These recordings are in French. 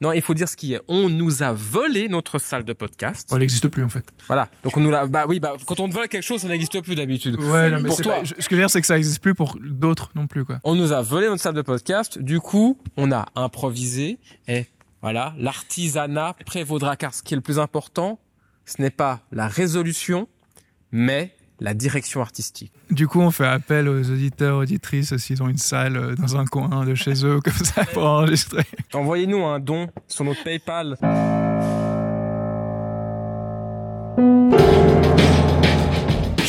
Non, il faut dire ce qui est. On nous a volé notre salle de podcast. Oh, elle n'existe plus en fait. Voilà. Donc on nous l'a. Bah oui, bah quand on te vole quelque chose, ça n'existe plus d'habitude. Ouais, non, mais Pour toi. pas- ce que je veux dire, c'est que ça n'existe plus pour d'autres non plus, quoi. On nous a volé notre salle de podcast. Du coup, on a improvisé. Et voilà, l'artisanat prévaudra car ce qui est le plus important, ce n'est pas la résolution, mais la direction artistique. Du coup, on fait appel aux auditeurs, auditrices, s'ils ont une salle euh, dans un coin de chez eux, comme ça, pour enregistrer. Envoyez-nous un don sur notre PayPal.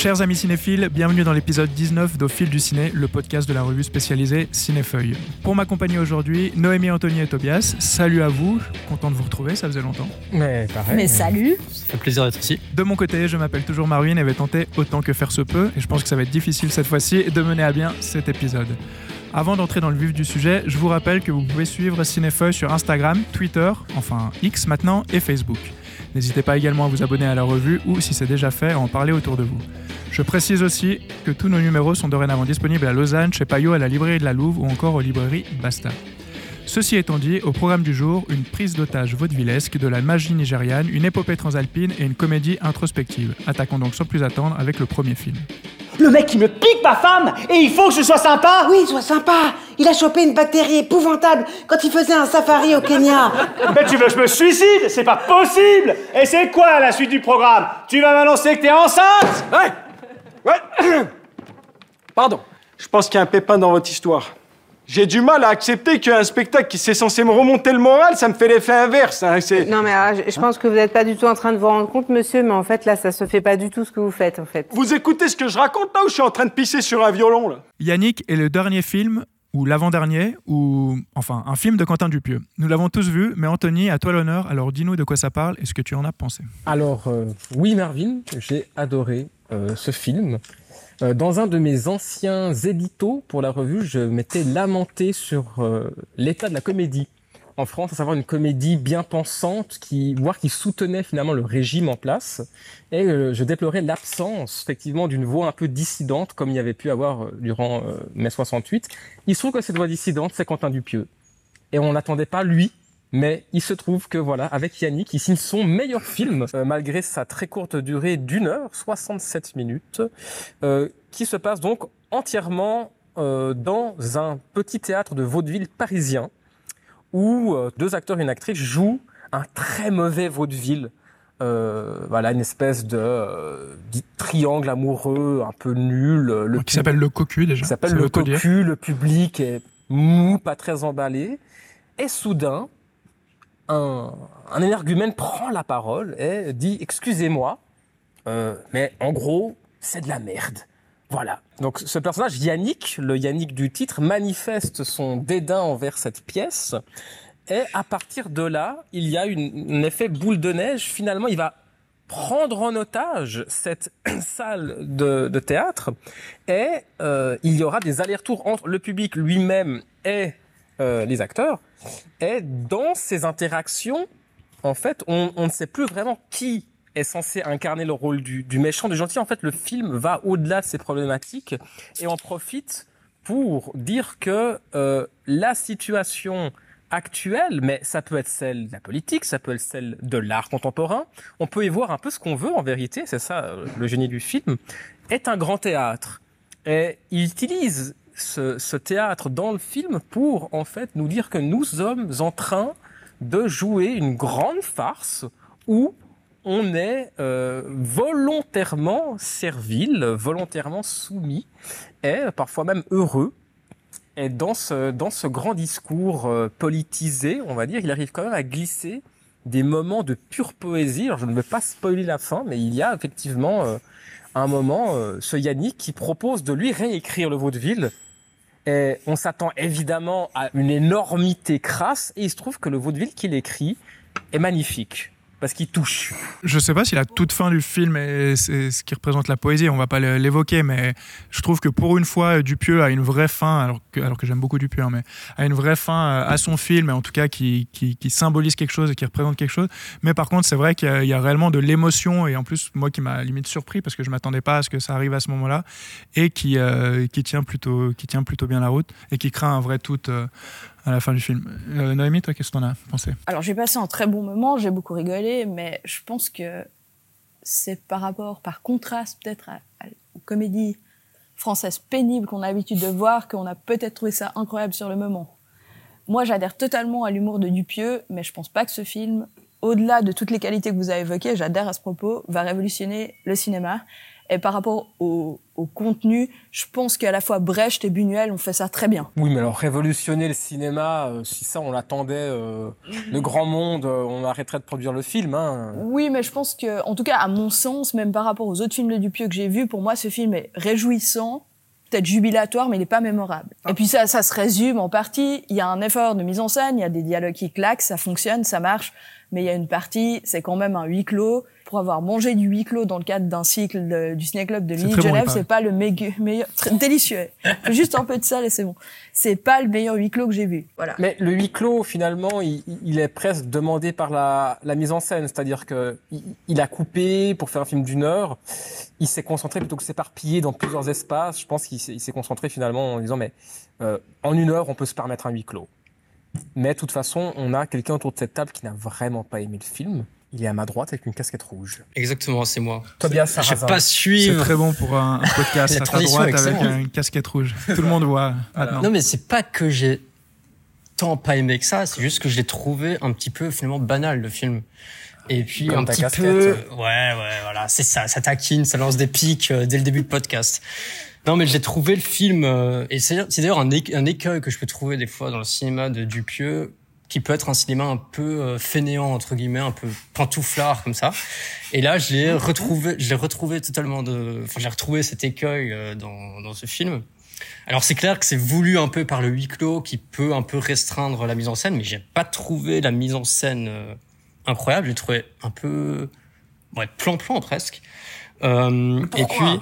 Chers amis cinéphiles, bienvenue dans l'épisode 19 d'Au fil du ciné, le podcast de la revue spécialisée Cinéfeuille. Pour m'accompagner aujourd'hui, Noémie, Anthony et Tobias. Salut à vous, content de vous retrouver, ça faisait longtemps. Mais pareil. Mais salut Ça fait plaisir d'être ici. De mon côté, je m'appelle toujours Marvin et vais tenter autant que faire se peut, et je pense que ça va être difficile cette fois-ci de mener à bien cet épisode. Avant d'entrer dans le vif du sujet, je vous rappelle que vous pouvez suivre Cinéfeuille sur Instagram, Twitter, enfin X maintenant, et Facebook. N'hésitez pas également à vous abonner à la revue ou, si c'est déjà fait, à en parler autour de vous. Je précise aussi que tous nos numéros sont dorénavant disponibles à Lausanne, chez Payot, à la librairie de la Louve ou encore aux librairies Basta. Ceci étant dit, au programme du jour, une prise d'otage vaudevillesque, de la magie nigériane, une épopée transalpine et une comédie introspective. Attaquons donc sans plus attendre avec le premier film. Le mec, il me pique ma femme et il faut que je sois sympa. Oui, sois sympa. Il a chopé une bactérie épouvantable quand il faisait un safari au Kenya. Mais tu veux que je me suicide? C'est pas possible. Et c'est quoi la suite du programme? Tu vas m'annoncer que t'es enceinte? Ouais. Ouais. Pardon, je pense qu'il y a un pépin dans votre histoire. J'ai du mal à accepter qu'un spectacle qui c'est censé me remonter le moral, ça me fait l'effet inverse. hein, Non mais ah, je je pense que vous n'êtes pas du tout en train de vous rendre compte, monsieur, mais en fait là, ça se fait pas du tout ce que vous faites, en fait. Vous écoutez ce que je raconte là ou je suis en train de pisser sur un violon là? Yannick est le dernier film, ou l'avant-dernier, ou enfin un film de Quentin Dupieux. Nous l'avons tous vu, mais Anthony, à toi l'honneur, alors dis-nous de quoi ça parle et ce que tu en as pensé. Alors, euh, oui, Marvin, j'ai adoré euh, ce film. Euh, dans un de mes anciens éditos pour la revue, je m'étais lamenté sur euh, l'état de la comédie en France, à savoir une comédie bien pensante, qui, voire qui soutenait finalement le régime en place. Et euh, je déplorais l'absence, effectivement, d'une voix un peu dissidente, comme il y avait pu avoir durant mai 68. Il se trouve que cette voix dissidente, c'est Quentin Dupieux. Et on n'attendait pas lui mais il se trouve que voilà, avec Yannick, il signe son meilleur film, euh, malgré sa très courte durée d'une heure, 67 minutes, euh, qui se passe donc entièrement euh, dans un petit théâtre de vaudeville parisien, où euh, deux acteurs et une actrice jouent un très mauvais vaudeville. Euh, voilà, une espèce de euh, triangle amoureux un peu nul. Le qui s'appelle le cocu déjà. qui s'appelle le cocu, le public est mou, pas très emballé. Et soudain, un, un énergumène prend la parole et dit Excusez-moi, euh, mais en gros, c'est de la merde. Voilà. Donc ce personnage, Yannick, le Yannick du titre, manifeste son dédain envers cette pièce. Et à partir de là, il y a une, un effet boule de neige. Finalement, il va prendre en otage cette salle de, de théâtre et euh, il y aura des allers-retours entre le public lui-même et euh, les acteurs. Et dans ces interactions, en fait, on, ne sait plus vraiment qui est censé incarner le rôle du, du méchant, du gentil. En fait, le film va au-delà de ces problématiques et en profite pour dire que euh, la situation actuelle, mais ça peut être celle de la politique, ça peut être celle de l'art contemporain, on peut y voir un peu ce qu'on veut en vérité, c'est ça euh, le génie du film, est un grand théâtre. Et il utilise ce, ce théâtre dans le film pour en fait nous dire que nous sommes en train de jouer une grande farce où on est euh, volontairement servile, volontairement soumis, et parfois même heureux. Et dans ce, dans ce grand discours euh, politisé, on va dire, il arrive quand même à glisser des moments de pure poésie. Alors je ne vais pas spoiler la fin, mais il y a effectivement euh, un moment, euh, ce Yannick qui propose de lui réécrire le vaudeville. Et on s'attend évidemment à une énormité crasse, et il se trouve que le vaudeville qu'il écrit est magnifique. Parce qu'il touche. Je sais pas si la toute fin du film est, c'est ce qui représente la poésie, on va pas l'évoquer, mais je trouve que pour une fois, Dupieux a une vraie fin, alors que, alors que j'aime beaucoup Dupieux, hein, mais a une vraie fin euh, à son film, et en tout cas qui, qui, symbolise quelque chose et qui représente quelque chose. Mais par contre, c'est vrai qu'il y, a- réellement de l'émotion, et en plus, moi qui m'a limite surpris, parce que je m'attendais pas à ce que ça arrive à ce moment-là, et qui, euh, qui, tient plutôt, qui tient plutôt bien la route, et qui crée un vrai tout. euh, à la fin du film. Euh, Noémie, toi, qu'est-ce que t'en as pensé? Alors j'ai passé un très bon moment, j'ai beaucoup rigolé, mais je pense que c'est par rapport, par contraste peut-être aux comédies françaises pénibles qu'on a l'habitude de voir qu'on a peut-être trouvé ça incroyable sur le moment. Moi j'adhère totalement à l'humour de Dupieux, mais je pense pas que ce film, au-delà de toutes les qualités que vous avez évoquées, j'adhère à ce propos, va révolutionner le cinéma. Et par rapport au, au contenu, je pense qu'à la fois Brecht et Buñuel ont fait ça très bien. Oui, mais alors révolutionner le cinéma, euh, si ça on l'attendait, euh, le grand monde, euh, on arrêterait de produire le film. Hein. Oui, mais je pense que, en tout cas, à mon sens, même par rapport aux autres films de Dupieux que j'ai vus, pour moi, ce film est réjouissant, peut-être jubilatoire, mais il n'est pas mémorable. Et puis ça, ça se résume en partie. Il y a un effort de mise en scène, il y a des dialogues qui claquent, ça fonctionne, ça marche. Mais il y a une partie, c'est quand même un huis clos. Pour avoir mangé du huis clos dans le cadre d'un cycle de- du Ciné Club de Lille bon, Genève, paraît. c'est pas le meilleur, très délicieux. Juste un peu de sel et c'est bon. C'est pas le meilleur huis clos que j'ai vu. Voilà. Mais le huis clos, finalement, il, il est presque demandé par la, la mise en scène. C'est-à-dire que il, il a coupé pour faire un film d'une heure. Il s'est concentré plutôt que de s'éparpiller dans plusieurs espaces. Je pense qu'il s'est il s'est concentré finalement en disant mais euh, en une heure, on peut se permettre un huis clos. Mais de toute façon, on a quelqu'un autour de cette table qui n'a vraiment pas aimé le film. Il est à ma droite avec une casquette rouge. Exactement, c'est moi. Tobias Je vais Sarrazin. pas C'est suivre. très bon pour un, un podcast à ta droite avec une casquette rouge. Tout le monde voit maintenant. Non, mais c'est pas que j'ai tant pas aimé que ça, c'est juste que je l'ai trouvé un petit peu finalement banal le film. Et puis Comme un petit casquette. peu, ouais, ouais, voilà, c'est ça, ça taquine, ça lance des pics euh, dès le début de podcast. Non, mais j'ai trouvé le film, euh, et c'est d'ailleurs un, un écueil que je peux trouver des fois dans le cinéma de Dupieux, qui peut être un cinéma un peu euh, fainéant entre guillemets, un peu pantouflard comme ça. Et là, je l'ai retrouvé, je l'ai retrouvé totalement de, enfin, j'ai retrouvé cet écueil euh, dans dans ce film. Alors c'est clair que c'est voulu un peu par le huis clos qui peut un peu restreindre la mise en scène, mais j'ai pas trouvé la mise en scène euh, incroyable. J'ai trouvé un peu ouais plan-plan presque. Euh, et puis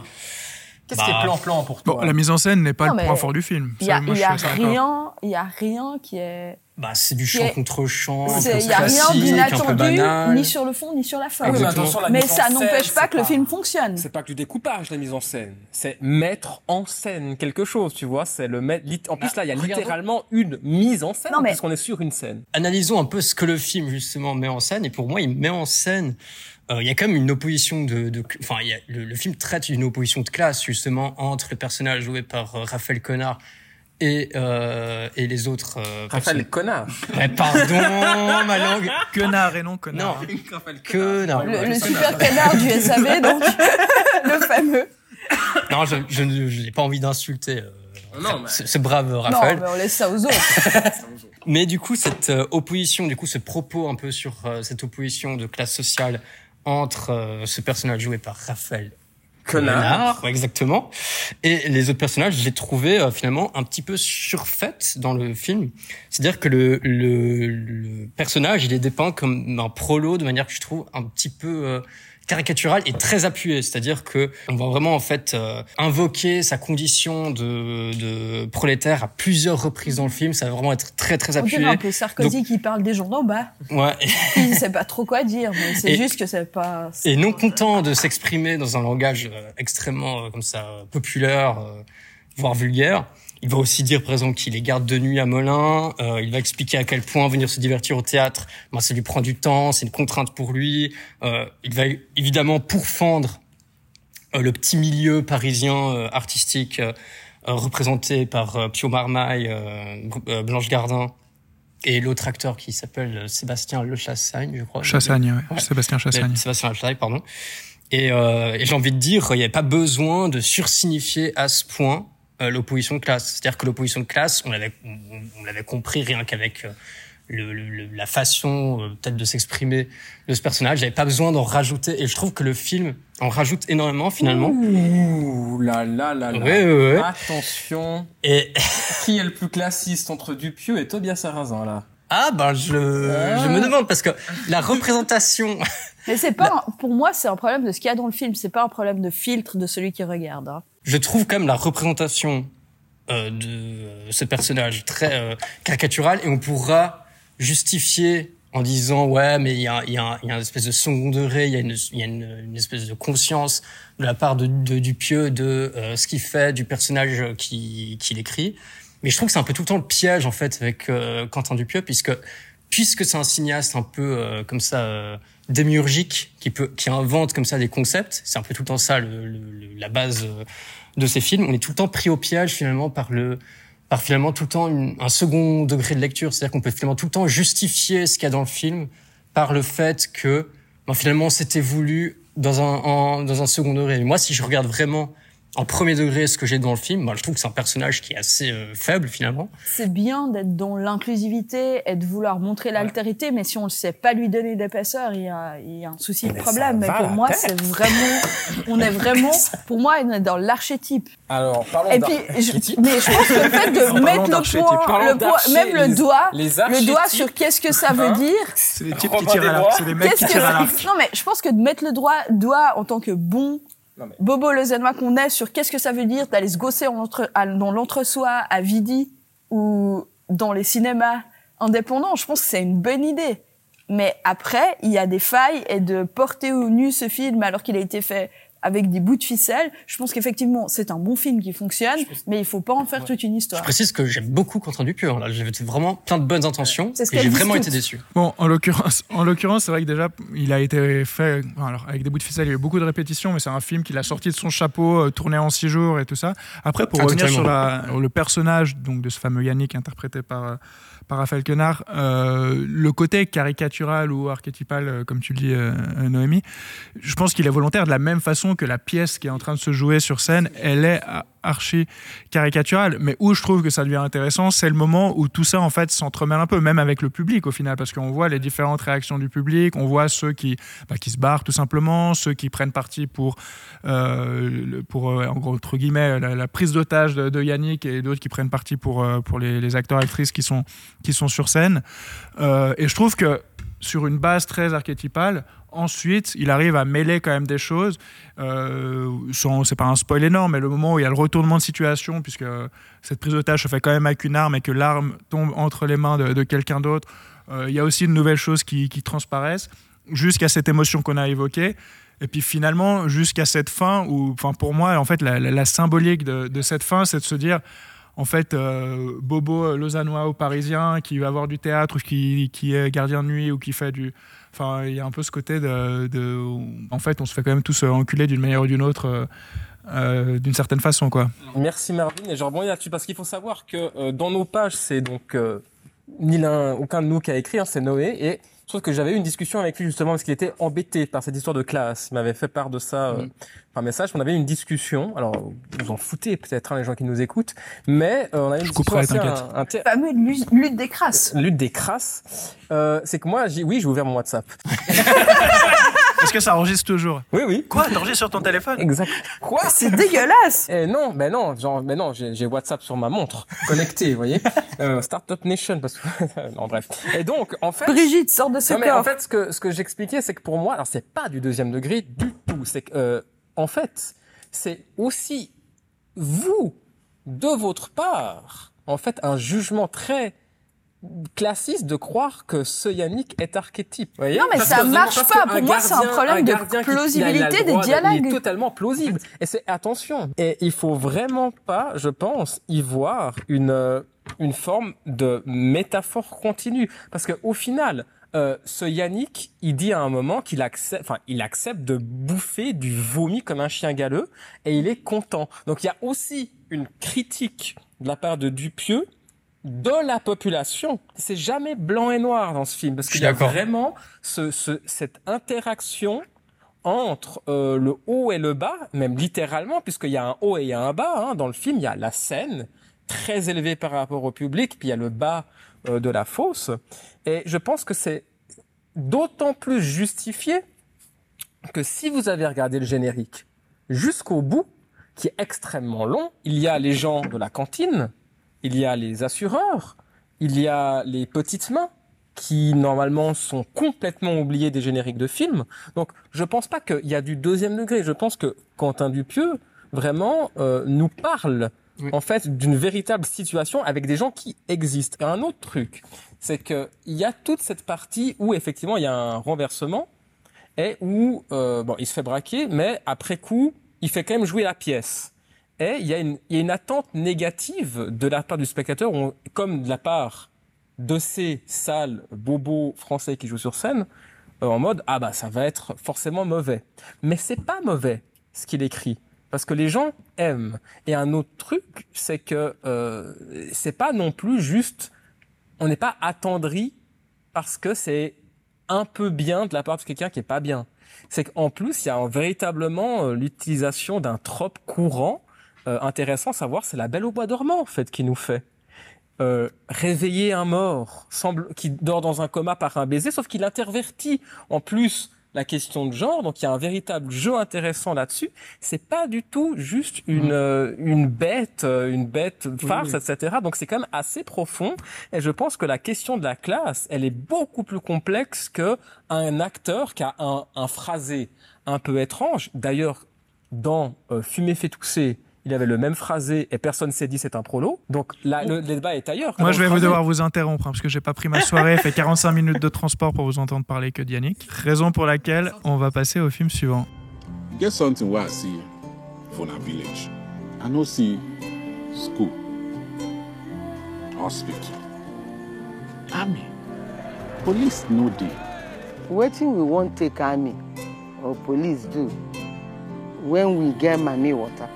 Qu'est-ce Bah, qui est plan-plan pour Bon, toi la mise en scène n'est pas Non, le point fort du film. Il y a, y a rien, il y a rien qui est bah c'est du chant est- contre chant, Il n'y a rien d'inattendu, ni sur le fond, ni sur la forme. Oui, mais ça n'empêche pas que le film fonctionne. C'est pas que du découpage, la mise en scène. C'est mettre en scène quelque chose, tu vois. C'est le mettre. lit- En plus, Ah, là, il y a regardons. littéralement une mise en scène, Non, mais- puisqu'on est sur une scène. analysons un peu ce que le film justement met en scène. Et pour moi, il met en scène. Euh, Il y a quand même une opposition de, de enfin, a, le, le film traite d'une opposition de classe justement entre le personnage joué par euh, Raphaël Connard et euh, et les autres. euh, Raphaël Connard. Ouais, pardon, ma langue. Connard et non Non, connard. Connard. Le, le super canard du SAV, donc, le fameux. Non, je, je, n'ai pas envie d'insulter. euh, Non, mais- ce, ce brave Non, Raphaël. mais on laisse ça aux autres. Mais du coup, cette euh, opposition, du coup, ce propos un peu sur euh, cette opposition de classe sociale entre euh, ce personnage joué par Raphaël Connard. exactement, et les autres personnages, les trouvais euh, finalement un petit peu surfaites dans le film. C'est-à-dire que le, le, le personnage, il est dépeint comme un prolo de manière que je trouve un petit peu caricaturale et très appuyée. C'est-à-dire que on va vraiment en fait euh, invoquer sa condition de, de prolétaire à plusieurs reprises dans le film. Ça va vraiment être très très On appuyé. dirait un peu Sarkozy qui parle des d'en bas. Ouais. Il sait pas trop quoi dire, mais c'est juste que c'est pas. Et non content de s'exprimer dans un langage euh, extrêmement euh, comme ça populaire, euh, voire vulgaire, il va aussi dire par exemple qu'il est garde de nuit à Melun. euh, il va expliquer à quel point venir se divertir au théâtre, ben, ça lui prend du temps, c'est une contrainte pour lui. Euh, il va évidemment pourfendre euh, le petit milieu parisien euh, artistique euh, représenté par euh, Pio Marmaille, Blanche Gardin et l'autre acteur qui s'appelle Sébastien Le Chassagne, je crois. Chassagne, ouais. Ouais. Sébastien Chassagne. Sébastien Lachataille, pardon. Et, euh, et j'ai envie de dire, il n'y avait pas besoin de sursignifier à ce point l'opposition de classe. C'est-à-dire que l'opposition de classe, on l'avait, on, on l'avait compris rien qu'avec euh, le, le- le- la façon euh, peut-être de s'exprimer de ce personnage. J'avais pas besoin d'en rajouter. Et je trouve que le film en rajoute énormément finalement. Ouh là là là là. Ouais, ouais, ouais. Attention. Et Qui est le plus classiste entre Dupieux et Tobias Sarrazin, là? Ah ben je, je me demande parce que la représentation Mais c'est pas, un- pour moi, c'est un problème de ce qu'il y a dans le film. C'est pas un problème de filtre de celui qui regarde. hein. je trouve quand même la représentation euh, de euh, ce personnage très euh, caricatural et on pourra justifier en disant ouais mais il y a, il y, a, il y a une espèce de second degré, il y a, une, il y a une, une espèce de conscience de la part de, de Dupieux de euh, ce qu'il fait, du personnage qui qu'il écrit. Mais je trouve que c'est un peu tout le temps le piège en fait avec euh, Quentin Dupieux, puisque puisque c'est un cinéaste un peu euh, comme ça euh, démiurgique qui peut qui invente comme ça des concepts. C'est un peu tout le temps ça le, le- la base euh, de ses films. On est tout le temps pris au piège finalement par le par finalement tout le temps une- un second degré de lecture. C'est-à-dire qu'on peut finalement tout le temps justifier ce qu'il y a dans le film par le fait que ben, finalement c'était voulu dans un en- dans un second degré. Moi, si je regarde vraiment en premier degré ce que j'ai dans le film, ben, je trouve que c'est un personnage qui est assez euh, faible finalement. C'est bien d'être dans l'inclusivité et de vouloir montrer l'altérité, mais si on ne sait pas lui donner d'épaisseur, il y a, il y a un souci de Mais problème. Mais pour moi, c'est vraiment, on est vraiment, pour moi, on est dans l'archétype. Alors, parlons Et puis, je, mais je pense que le fait de mettre le point, le point, même le les- doigt, les le doigt sur qu'est-ce que ça veut hein. dire, C'est des types qui tirent à l'arc. C'est des mecs qui Qu'est-ce tirent à l'arc. non mais je pense que de mettre le doigt, doigt en tant que bon Bobo le qu'on est sur qu'est-ce que ça veut dire d'aller se gosser en dans l'entre-soi à Vidi ou dans les cinémas indépendants, je pense que c'est une bonne idée. Mais après, il y a des failles et de porter au nu ce film alors qu'il a été fait avec des bouts de ficelle, je pense qu'effectivement c'est un bon film qui fonctionne, mais il faut pas en faire toute une Je histoire. précise que j'aime beaucoup Quentin Dupieux. Là, j'avais vraiment plein de bonnes intentions ce et j'ai vraiment toutes. été déçu. Bon, en l'occurrence, en l'occurrence, c'est vrai que déjà, il a été fait, enfin, alors, avec des bouts de ficelle, il y a eu beaucoup de répétitions, mais c'est un film qu'il a sorti de son chapeau, euh, tourné en six jours et tout ça. Après, pour Ah, revenir totalement. sur la- le personnage donc de ce fameux Yannick interprété par euh, par Raphaël Quenard, euh, le côté caricatural ou archétypal, euh, comme tu le dis, euh, Noémie, je pense qu'il est volontaire de la même façon que la pièce qui est en train de se jouer sur scène, elle est archi caricaturale. Mais où je trouve que ça devient intéressant, c'est le moment où tout ça en fait s'entremêle un peu, même avec le public au final, parce qu'on voit les différentes réactions du public, on voit ceux qui, bah, qui se barrent tout simplement, ceux qui prennent parti pour, euh, pour euh, entre guillemets, la, prise d'otage de, Yannick et d'autres qui prennent parti pour, euh, pour les, acteurs actrices qui sont, qui sont sur scène. Et je trouve que sur une base très archétypale, ensuite, il arrive à mêler quand même des choses. Euh, c'est pas un spoil énorme, mais le moment où il y a le retournement de situation, puisque cette prise d'otage se fait quand même avec une arme et que l'arme tombe entre les mains de, de quelqu'un d'autre, euh, il y a aussi de nouvelles choses qui, qui transparaissent, jusqu'à cette émotion qu'on a évoquée. Et puis finalement, jusqu'à cette fin où, enfin pour moi, en fait, la, symbolique de, de cette fin, c'est de se dire, en fait, euh, Bobo lausannois ou parisien qui va avoir du théâtre ou qui, est gardien de nuit ou qui fait du... Enfin, il y a un peu ce côté de... en fait, on se fait quand même tous euh, enculer d'une manière ou d'une autre, euh, euh, d'une certaine façon, quoi. Merci Marvin et je rebondis là-dessus parce qu'il faut savoir que euh, dans nos pages c'est donc euh, ni l'un aucun de nous qui a écrit, hein, c'est Noé et je trouve que j'avais eu une discussion avec lui justement parce qu'il était embêté par cette histoire de classe. Il m'avait fait part de ça euh, par message. On avait eu une discussion. Alors vous en foutez peut-être hein, les gens qui nous écoutent, mais euh, on a eu une Je discussion assez un- inté- Fameux lutte, lutte des crasses. lutte des crasses. Euh, c'est que moi, j'ai- oui, j'ai ouvert mon WhatsApp. Est-ce que ça enregistre toujours? Oui, oui. Quoi? T'enregistres sur ton téléphone? Exact. Quoi? C'est dégueulasse. Eh non, mais non, genre, mais non, j'ai WhatsApp sur ma montre, connecté, vous voyez. Euh, Startup Nation, parce que non, bref. Et donc, en fait, Brigitte sort de ce non, mais corps. en fait, ce que ce que j'expliquais, c'est que pour moi, alors c'est pas du deuxième degré du tout. C'est que, euh, en fait, c'est aussi vous, de votre part, en fait, un jugement très classiste de croire que ce Yannick est archétype. vous voyez Non, mais Parce ça marche pas. Pour moi, c'est un problème de plausibilité des de- Il dialogues. est totalement plausible. Et c'est attention. Et il faut vraiment pas, je pense, y voir une euh, une forme de métaphore continue, parce que au final. Euh, ce Yannick, il dit à un moment qu'il accepte, enfin, il accepte de bouffer du vomi comme un chien galeux, et il est content. Donc il y a aussi une critique de la part de Dupieux de la population. C'est jamais blanc et noir dans ce film, parce qu'il y a vraiment ce, ce- cette interaction entre euh, le haut et le bas, même littéralement, puisqu'il y a un haut et il y a un bas. hein. Dans le film, il y a la scène très élevée par rapport au public, puis il y a le bas euh, de la fosse. Et je pense que c'est d'autant plus justifié que si vous avez regardé le générique jusqu'au bout, qui est extrêmement long, il y a les gens de la cantine, il y a les assureurs, il y a les petites mains qui normalement sont complètement oubliés des génériques de films. Donc je pense pas qu'il y a du deuxième degré. Je pense que Quentin Dupieux vraiment euh, nous parle Oui. en fait d'une véritable situation avec des gens qui existent. Et un autre truc, c'est que il y a toute cette partie où effectivement il y a un renversement et où euh, bon il se fait braquer, mais après coup il fait quand même jouer la pièce. Et il y, a une, y a une attente négative de la part du spectateur, comme de la part de ces sales bobos français qui jouent sur scène, euh, en mode ah bah ça va être forcément mauvais. Mais c'est pas mauvais ce qu'il écrit parce que les gens aiment. Et un autre truc, c'est que euh, c'est pas non plus juste, on n'est pas attendri parce que c'est un peu bien de la part de quelqu'un qui est pas bien. C'est qu'en plus, il y a véritablement euh, l'utilisation d'un trope courant euh, intéressant à savoir, c'est la belle au bois dormant en fait qui nous fait euh, réveiller un mort semble qui dort dans un coma par un baiser, sauf qu'il intervertit en plus la question de genre, donc il y a un véritable jeu intéressant là-dessus. C'est pas du tout juste une euh, une bête, euh, une bête farce, etc. Donc c'est quand même assez profond. Et je pense que la question de la classe, elle est beaucoup plus complexe que un acteur qui a un, un phrasé un peu étrange. D'ailleurs, dans euh, Fumer fait tousser, il avait le même phrasé et personne s'est dit c'est un prolo. Donc là, le, le débat est ailleurs. Moi, je vais vous devoir vous interrompre hein, parce que j'ai pas pris ma soirée, fait 45 minutes de transport pour vous entendre parler que d'Yannick. Raison pour laquelle on va passer au film suivant. Get something where I see for village. I no see school, hospital, army, police no dey. Wetin we wan take army or police do when we get mami water?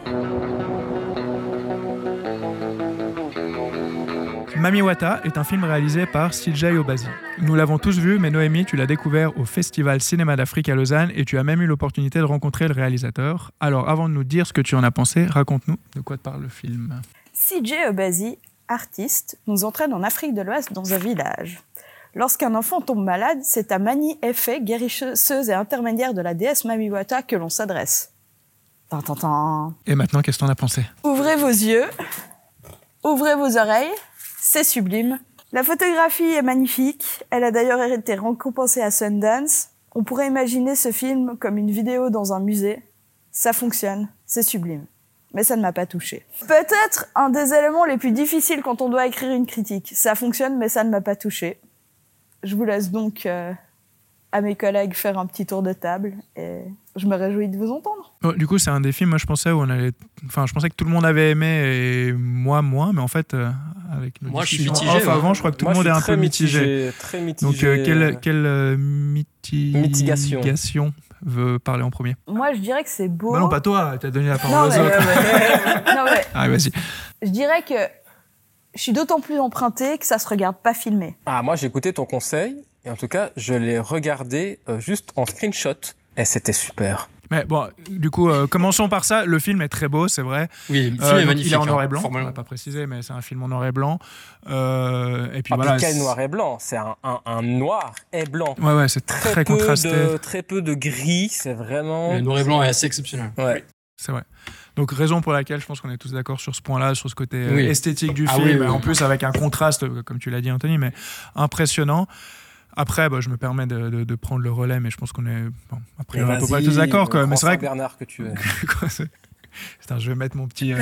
Mamiwata est un film réalisé par CJ Obazi. Nous l'avons tous vu, mais Noémie, tu l'as découvert au Festival Cinéma d'Afrique à Lausanne et tu as même eu l'opportunité de rencontrer le réalisateur. Alors, avant de nous dire ce que tu en as pensé, raconte-nous de quoi te parle le film. CJ Obazi, artiste, nous entraîne en Afrique de l'Ouest dans un village. Lorsqu'un enfant tombe malade, c'est à Mani Effet, guérisseuse et intermédiaire de la déesse Mamiwata, que l'on s'adresse. Et maintenant, qu'est-ce que t'en as pensé? Ouvrez vos yeux, ouvrez vos oreilles, c'est sublime. La photographie est magnifique, elle a d'ailleurs été récompensée à Sundance. On pourrait imaginer ce film comme une vidéo dans un musée. Ça fonctionne, c'est sublime. Mais ça ne m'a pas touché. Peut-être un des éléments les plus difficiles quand on doit écrire une critique. Ça fonctionne, mais ça ne m'a pas touché. Je vous laisse donc euh, à mes collègues faire un petit tour de table et je me réjouis de vous entendre. Oh, Du coup, c'est un des films, moi je pensais où on allait. Enfin, je pensais que tout le monde avait aimé et moi moins, mais en fait, euh, avec nos Moi, je suis mitigé, off moi. avant, je crois que tout Moi, le monde est un peu mitigé. Très mitigé. Donc, euh, quelle, quelle euh, miti- Mitigation. mitigation veut parler en premier? Moi, je dirais que c'est beau. Bah non, pas toi, t'as donné la Non, parole aux mais- autres. Non, mais Allez, vas-y. je dirais que je suis d'autant plus emprunté que ça se regarde pas filmé. Ah, moi, j'ai écouté ton conseil. Et en tout cas, je l'ai regardé euh, juste en screenshot. Et c'était super. Mais bon, du coup, euh, commençons par ça. Le film est très beau, c'est vrai. Oui, le film Euh, est magnifique. Il est en noir hein, et blanc, on pas précisé, mais c'est un film en noir et blanc. Euh, et puis Ah, voilà. quel noir et blanc C'est un, un, un noir et blanc. Ouais, ouais, c'est Très, contrasté. de très peu de gris. C'est vraiment. Le noir et blanc est assez exceptionnel. Ouais. C'est vrai. Donc raison pour laquelle je pense qu'on est tous d'accord sur ce point-là, sur ce côté euh, Oui. esthétique du Ah film, oui, en plus avec un contraste, comme tu l'as dit Anthony, mais impressionnant. Après, bah, je me permets de, de- de prendre le relais, mais je pense qu'on est bon, après à peu près tous d'accord. quoi. Mais c'est vrai que Bernard que tu es. Putain, je vais mettre mon petit, euh,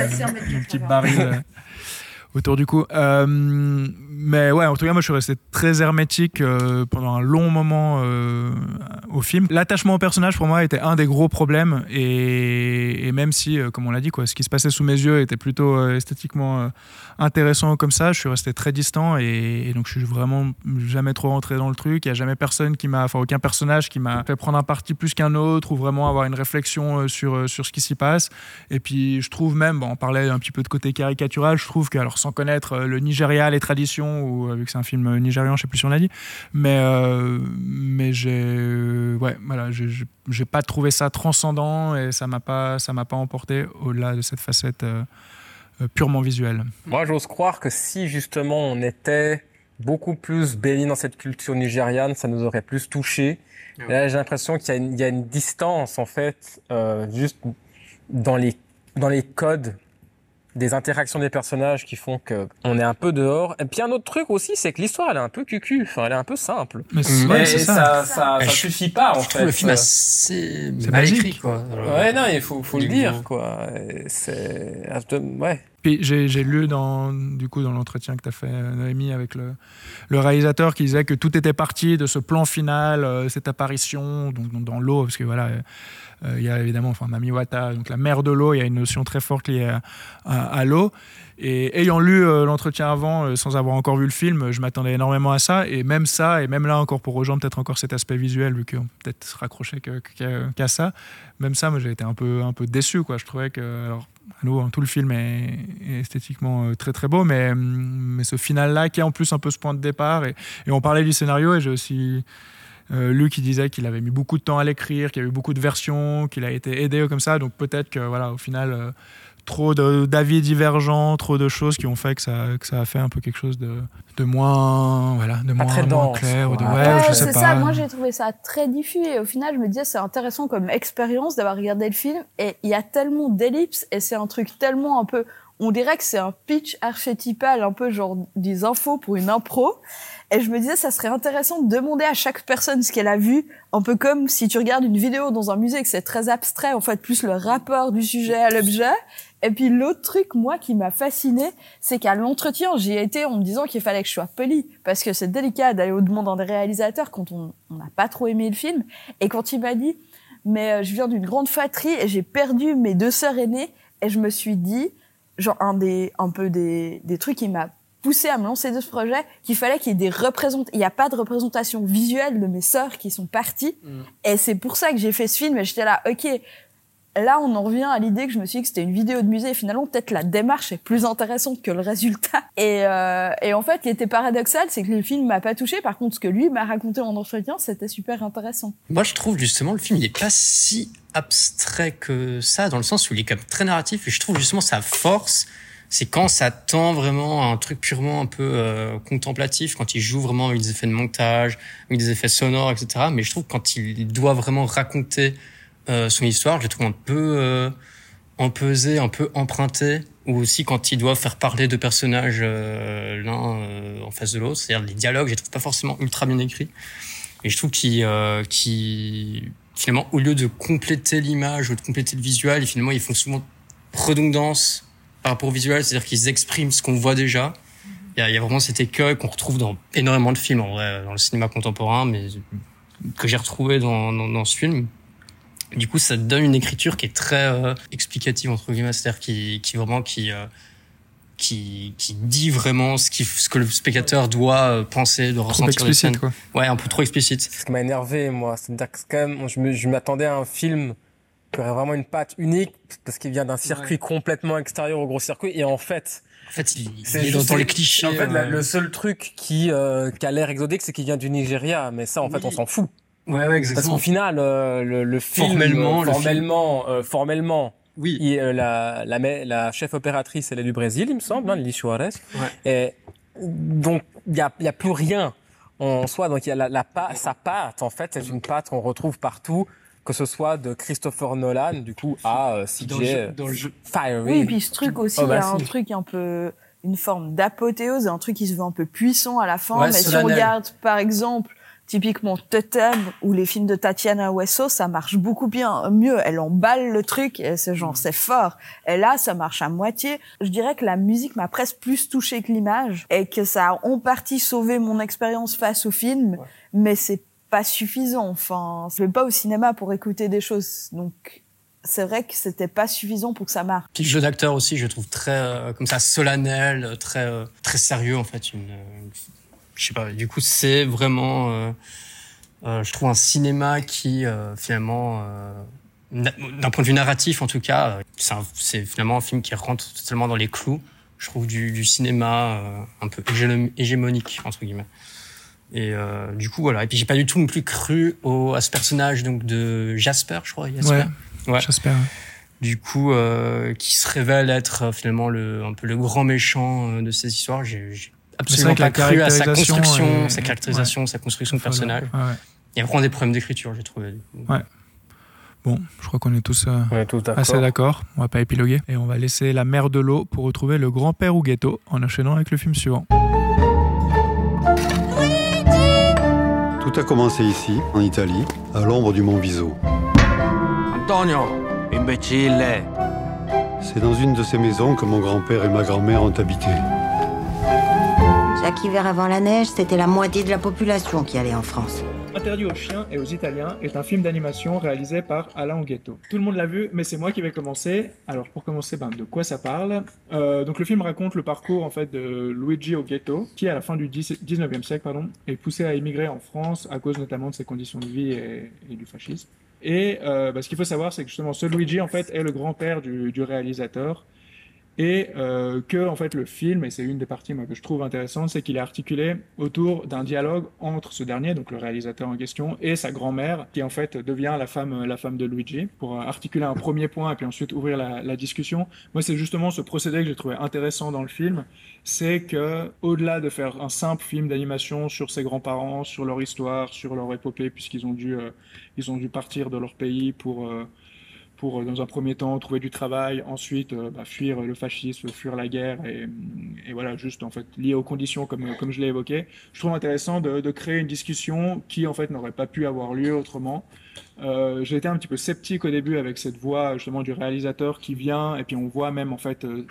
mon petit baril euh, autour du cou. Euh, mais ouais, en tout cas, moi, je suis resté très hermétique euh, pendant un long moment euh, au film. L'attachement au personnage, pour moi, était un des gros problèmes. Et, même si, comme on l'a dit, quoi, ce qui se passait sous mes yeux était plutôt esthétiquement intéressant comme ça, je suis resté très distant. Et, donc, je suis vraiment jamais trop rentré dans le truc. Il n'y a jamais personne qui m'a, enfin, aucun personnage qui m'a fait prendre un parti plus qu'un autre ou vraiment avoir une réflexion sur, sur ce qui s'y passe. Et puis, je trouve même, bon, on parlait un petit peu de côté caricatural, je trouve que, alors sans connaître euh, le Nigeria, les traditions, ou euh, vu que c'est un film euh, nigérian, je sais plus si on l'a dit, mais, euh, mais j'ai, euh, ouais, voilà, j'ai- pas trouvé ça transcendant et ça m'a pas, ça m'a pas emporté au-delà de cette facette euh, euh, purement visuelle. Moi, j'ose croire que si justement on était beaucoup plus baigné dans cette culture nigériane, ça nous aurait plus touché. Là, j'ai l'impression qu'il y, a une- il y a une distance en fait, euh, juste dans les dans les codes des interactions des personnages qui font que on est un peu dehors. Et puis un autre truc aussi, c'est que l'histoire elle est un peu cucu, enfin elle est un peu simple. Mais ça. ça, ça, suffit pas en Je fait. le film assez C'est mal magique. écrit, quoi. Alors, Ouais, non, il faut, faut le dire, quoi. C'est, ouais. J'ai lu dans, du coup, dans l'entretien que tu as fait, euh, Noémie, avec le, réalisateur qui disait que tout était parti de ce plan final, euh, cette apparition donc, dans, l'eau, parce que voilà, euh, il y a évidemment, enfin, Mamiwata, donc la mer de l'eau, il y a une notion très forte liée à l'eau. Et ayant lu euh, l'entretien avant, euh, sans avoir encore vu le film, je m'attendais énormément à ça. Et même ça, et même là encore pour rejoindre peut-être encore cet aspect visuel, vu qu'on peut peut-être se que- qu'à ça, même ça, moi j'ai été un peu, un peu déçu. Quoi. Je trouvais que, alors, nouveau, hein, tout le film est, est esthétiquement euh, très très beau, mais, mais ce final-là, qui est en plus un peu ce point de départ, et, on parlait du scénario, et j'ai aussi euh, lu qui disait qu'il avait mis beaucoup de temps à l'écrire, qu'il y a eu beaucoup de versions, qu'il a été aidé comme ça, donc peut-être que voilà, au final, trop de- d'avis divergents, trop de choses qui ont fait que ça, que ça a fait un peu quelque chose de, de moins, voilà, de moins, très moins dense, clair, ou de, ouais, Ouais, je sais c'est pas. ça. Moi, j'ai trouvé ça très diffus et au final, je me disais, c'est intéressant comme expérience d'avoir regardé le film et il y a tellement d'ellipses et c'est un truc tellement un peu, on dirait que c'est un pitch archétypal, un peu genre des infos pour une impro. Et je me disais, ça serait intéressant de demander à chaque personne ce qu'elle a vu, un peu comme si tu regardes une vidéo dans un musée, que c'est très abstrait, en fait, plus le rapport du sujet à l'objet. Et puis l'autre truc, moi, qui m'a fasciné, c'est qu'à l'entretien, j'y ai été en me disant qu'il fallait que je sois poli, parce que c'est délicat d'aller au-devant d'un des réalisateurs quand on n'a pas trop aimé le film. Et quand il m'a dit, mais euh, je viens d'une grande fratrie et j'ai perdu mes deux sœurs aînées, et je me suis dit, genre un des, un peu des, des trucs qui m'a poussé à me lancer de ce projet, qu'il fallait qu'il y ait des représentations. Il n'y a pas de représentation visuelle de mes sœurs qui sont parties. Et c'est pour ça que j'ai fait ce film. Et j'étais là, ok, là, on en revient à l'idée que je me suis dit que c'était une vidéo de musée. Et finalement, peut-être la démarche est plus intéressante que le résultat. Et, euh, et en fait, qui était paradoxal, c'est que le film m'a pas touché. Par contre, ce que lui m'a raconté en entretien, c'était super intéressant. Moi, je trouve justement le film, il pas si abstrait que ça, dans le sens où il est quand même très narratif. Et je trouve justement sa force, c'est quand ça tend vraiment à un truc purement un peu euh, contemplatif, quand il joue vraiment avec des effets de montage, avec des effets sonores, etc. Mais je trouve quand il doit vraiment raconter euh, son histoire, je le trouve un peu euh, un peu emprunté, ou aussi quand il doit faire parler deux personnages euh, l'un euh, en face de l'autre, c'est-à-dire les dialogues, je les trouve pas forcément ultra bien écrits. Et je trouve qu'il, euh, qu'il- finalement, au lieu de compléter l'image ou de compléter le visuel, finalement, ils font souvent redondance par rapport au visuel, c'est-à-dire qu'ils expriment ce qu'on voit déjà. Il y y a vraiment cet écueil qu'on retrouve dans énormément de films, en vrai, dans le cinéma contemporain, mais que j'ai retrouvé dans, dans, dans ce film. Du coup, ça donne une écriture qui est très euh, explicative entre guillemets, c'est-à-dire qui, qui vraiment qui euh, qui, qui dit vraiment ce, qui, ce que le spectateur doit euh, penser, de Trop ressentir les explicite, quoi. Ouais, un peu trop explicite. C'est ce qui m'a énervé, moi. C'est-à-dire que c'est quand même, je me- je m'attendais à un film qui aurait vraiment une patte unique, parce qu'il vient d'un circuit complètement extérieur au gros circuit, et en fait, En fait, il, il c'est est dans, juste- dans les clichés. En fait, la- ouais. le seul truc qui, euh, qui a l'air exotique, c'est qu'il vient du Nigeria, mais ça, en fait, on s'en fout. Ouais, ouais, Parce qu'au final, euh, le, le film, Formellement, euh, le formellement, euh, formellement, Oui. il- euh, la, la, la chef opératrice, elle est du Brésil, il me semble, hein, Lili Suarez. Et donc, il y a, il y a plus rien en soi. Donc, il y a la, la pa- sa patte, en fait, c'est une patte qu'on retrouve partout, que ce soit de Christopher Nolan, du coup, à euh, CJ Dans le jeu- dans le jeu. Fiery. Oui, et puis ce truc aussi, Oh, il bah, y a un si. truc un peu, une forme d'apothéose, un truc qui se veut un peu puissant à la fin. Ouais, mais si on regarde, par exemple, typiquement Totem ou les films de Tatiana Hueso, ça marche beaucoup bien, mieux. Elle emballe le truc et c'est genre, c'est fort. Et là, ça marche à moitié. Je dirais que la musique m'a presque plus touché que l'image et que ça a en partie sauvé mon expérience face au film, mais c'est pas suffisant. Enfin, je vais pas au cinéma pour écouter des choses, donc c'est vrai que c'était pas suffisant pour que ça marche. Puis le jeu d'acteur aussi, je trouve très euh, comme ça solennel, très euh, très sérieux en fait. Une, une- je sais pas. Du coup, c'est vraiment, euh, euh, je trouve un cinéma qui euh, finalement, euh, na- d'un point de vue narratif en tout cas, c'est finalement un film qui rentre totalement dans les clous. Je trouve du, du cinéma euh, un peu hégémonique entre guillemets. Et euh, du coup voilà. Et puis j'ai pas du tout non plus cru au, à ce personnage donc de Jasper, je crois. Jasper. Ouais, Ouais. j'espère. du coup euh, qui se révèle être finalement le un peu le grand méchant de ces histoires j'ai absolument pas cru à sa construction sa caractérisation sa construction de personnage Ouais, il y a vraiment des problèmes d'écriture j'ai trouvé. Ouais. Bon, je crois qu'on est tous euh, est tous assez d'accord. On va pas épiloguer. Et on va laisser la mer de l'eau pour retrouver le grand-père Huguetto en enchaînant avec le film suivant. Tout a commencé ici, en Italie, à l'ombre du mont Viso. Antonio, imbecille. C'est dans une de ces maisons que mon grand-père et ma grand-mère ont habité. Chaque hiver avant la neige, c'était la moitié de la population qui allait en France. Interdit aux chiens et aux Italiens est un film d'animation réalisé par Alain Ghetto. Tout le monde l'a vu, mais c'est moi qui vais commencer. Alors pour commencer, ben, de quoi ça parle? Euh, Donc le film raconte le parcours en fait de Luigi Ghetto, qui à la fin du 10 19e siècle pardon, est poussé à émigrer en France à cause notamment de ses conditions de vie et, du fascisme. Et euh, bah, ce qu'il faut savoir, c'est que justement ce Luigi en fait est le grand-père du réalisateur et euh, que en fait le film et c'est une des parties moi, que je trouve intéressante c'est qu'il est articulé autour d'un dialogue entre ce dernier donc le réalisateur en question et sa grand-mère qui en fait devient la femme la femme de Luigi pour articuler un premier point et puis ensuite ouvrir la, la discussion. Moi c'est justement ce procédé que j'ai trouvé intéressant dans le film c'est que au-delà de faire un simple film d'animation sur ses grands-parents sur leur histoire sur leur épopée puisqu'ils ont dû euh, ils ont dû partir de leur pays pour euh, pour, dans un premier temps, trouver du travail, ensuite euh, bah, fuir le fascisme, fuir la guerre, et, et, voilà, juste en fait lié aux conditions comme, comme je l'ai évoqué. Je trouve intéressant de, de, créer une discussion qui en fait n'aurait pas pu avoir lieu autrement. Euh, J'ai été un petit peu sceptique au début avec cette voix justement du réalisateur qui vient, et puis on voit même en fait euh,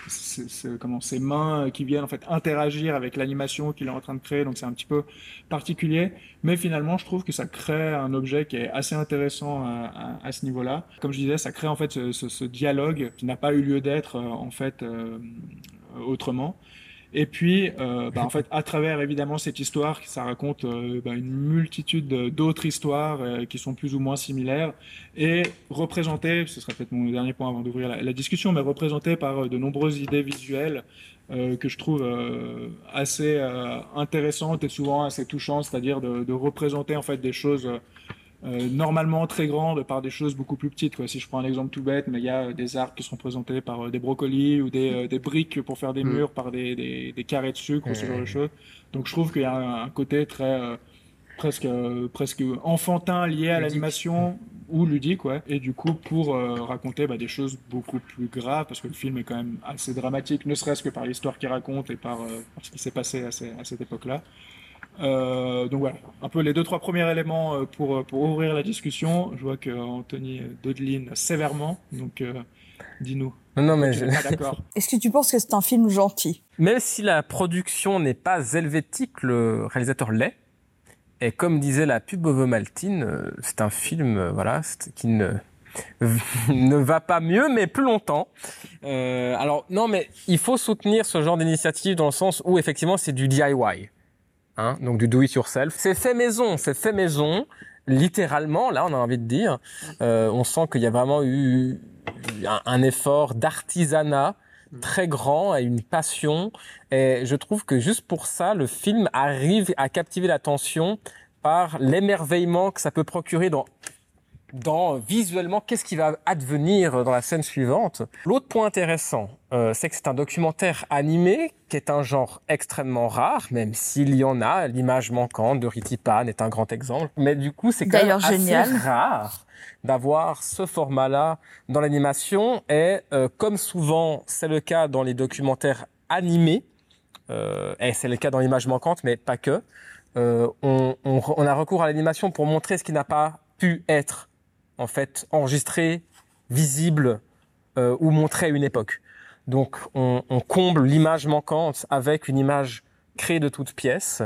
comment ses mains qui viennent en fait interagir avec l'animation qu'il est en train de créer, donc c'est un petit peu particulier. Mais finalement, je trouve que ça crée un objet qui est assez intéressant à, à, à ce niveau-là. Comme je disais, ça crée en fait ce, ce, ce dialogue qui n'a pas eu lieu d'être euh, en fait euh, autrement. Et puis, euh, bah, en fait, à travers évidemment cette histoire, ça raconte euh, bah, une multitude d'autres histoires euh, qui sont plus ou moins similaires et représentées, ce serait peut-être mon dernier point avant d'ouvrir la, discussion, mais représentées par de nombreuses idées visuelles que je trouve assez intéressantes et souvent assez touchantes, c'est-à-dire de, de, représenter en fait des choses euh, normalement très grandes par des choses beaucoup plus petites. Quoi. Si je prends un exemple tout bête, mais il y a des arbres qui sont présentés par euh, des brocolis ou des, euh, des, briques pour faire des mmh. murs par des, des, des, carrés de sucre mmh. ou ce genre de choses. Donc je trouve qu'il y a un, un côté très presque presque enfantin lié à l'animation ou ludique ouais et du coup pour euh, raconter bah, des choses beaucoup plus graves parce que le film est quand même assez dramatique ne serait-ce que par l'histoire qu'il raconte et par, euh, par, ce qui s'est passé à, ces, à, cette époque là euh, donc voilà un peu les deux trois premiers éléments pour pour ouvrir la discussion je vois que Anthony dodeline sévèrement donc dis-nous non, non, mais je... d'accord. Est-ce que tu penses que c'est un film gentil? Même si la production n'est pas helvétique, le réalisateur l'est. Et comme disait la pub Ovomaltine, euh, c'est un film euh, voilà, qui ne, ne va pas mieux, mais plus longtemps. Euh, alors non, mais il faut soutenir ce genre d'initiative dans le sens où effectivement c'est du DIY, hein, donc du do it yourself. C'est fait maison, c'est fait maison, littéralement. Là, on a envie de dire, euh, on sent qu'il y a vraiment eu un, un effort d'artisanat très grand et une passion. Et je trouve que juste pour ça, le film arrive à captiver l'attention par l'émerveillement que ça peut procurer dans dans visuellement qu'est-ce qui va advenir dans la scène suivante? L'autre point intéressant, euh, c'est que c'est un documentaire animé qui est un genre extrêmement rare, même s'il y en a. L'image manquante de Ritipan est un grand exemple, mais du coup c'est quand même assez génial. rare d'avoir ce format-là dans l'animation et euh, comme souvent c'est le cas dans les documentaires animés, euh, et c'est le cas dans l'image manquante, mais pas que, euh, on, on, on, a recours à l'animation pour montrer ce qui n'a pas pu être en fait enregistré, visible euh, ou montré à une époque. Donc on, on comble l'image manquante avec une image créée de toutes pièces.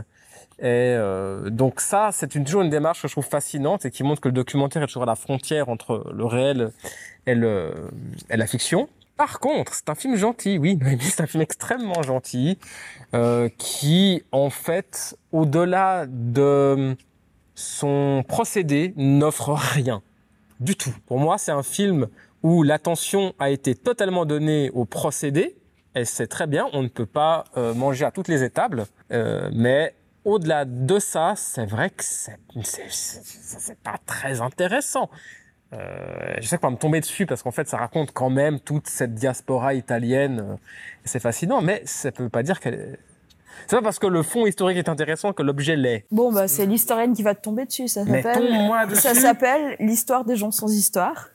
Et euh, donc ça, c'est une, toujours une démarche que je trouve fascinante et qui montre que le documentaire est toujours à la frontière entre le réel et, le, et la fiction. Par contre, c'est un film gentil, oui, c'est un film extrêmement gentil, euh, qui en fait, au-delà de son procédé, n'offre rien du tout. Pour moi, c'est un film où l'attention a été totalement donnée au procédé, et c'est très bien, on ne peut pas euh, manger à toutes les étables, euh, mais au-delà de ça, c'est vrai que c'est pas très intéressant. Euh, je sais pas me tomber dessus parce qu'en fait ça raconte quand même toute cette diaspora italienne. Euh, c'est fascinant, mais ça peut pas dire qu'elle. C'est pas parce que le fond historique est intéressant que l'objet l'est. Bon bah c'est l'historienne qui va te tomber dessus. Ça s'appelle. Ça s'appelle l'histoire des gens sans histoire.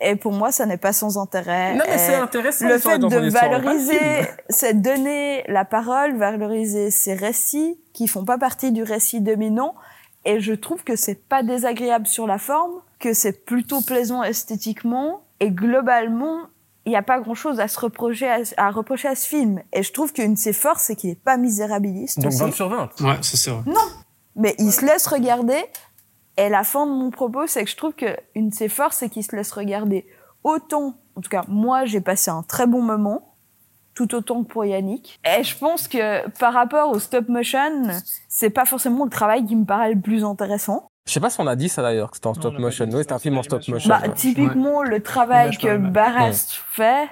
Et pour moi, ça n'est pas sans intérêt. Non, mais c'est intéressant. Le fait de valoriser, c'est donner la parole, valoriser ces récits qui font pas partie du récit dominant. Et je trouve que c'est pas désagréable sur la forme, que c'est plutôt plaisant esthétiquement. Et globalement, il n'y a pas grand-chose à se reprocher à, à reprocher à ce film. Et je trouve qu'une de ses forces, c'est qu'il n'est pas misérabiliste. Donc aussi. 20 sur 20. Ouais, c'est ça. Non, mais il se laisse regarder. Et la fin de mon propos, c'est que je trouve qu'une de ses forces, c'est qu'il se laisse regarder. Autant, en tout cas, moi, j'ai passé un très bon moment, tout autant que pour Yannick. Et je pense que par rapport au stop motion, c'est pas forcément le travail qui me paraît le plus intéressant. Je sais pas si on a dit ça d'ailleurs, que c'était en stop motion. Oui, c'était un film en stop motion. Bah, ouais. typiquement, le travail que. Barrast fait,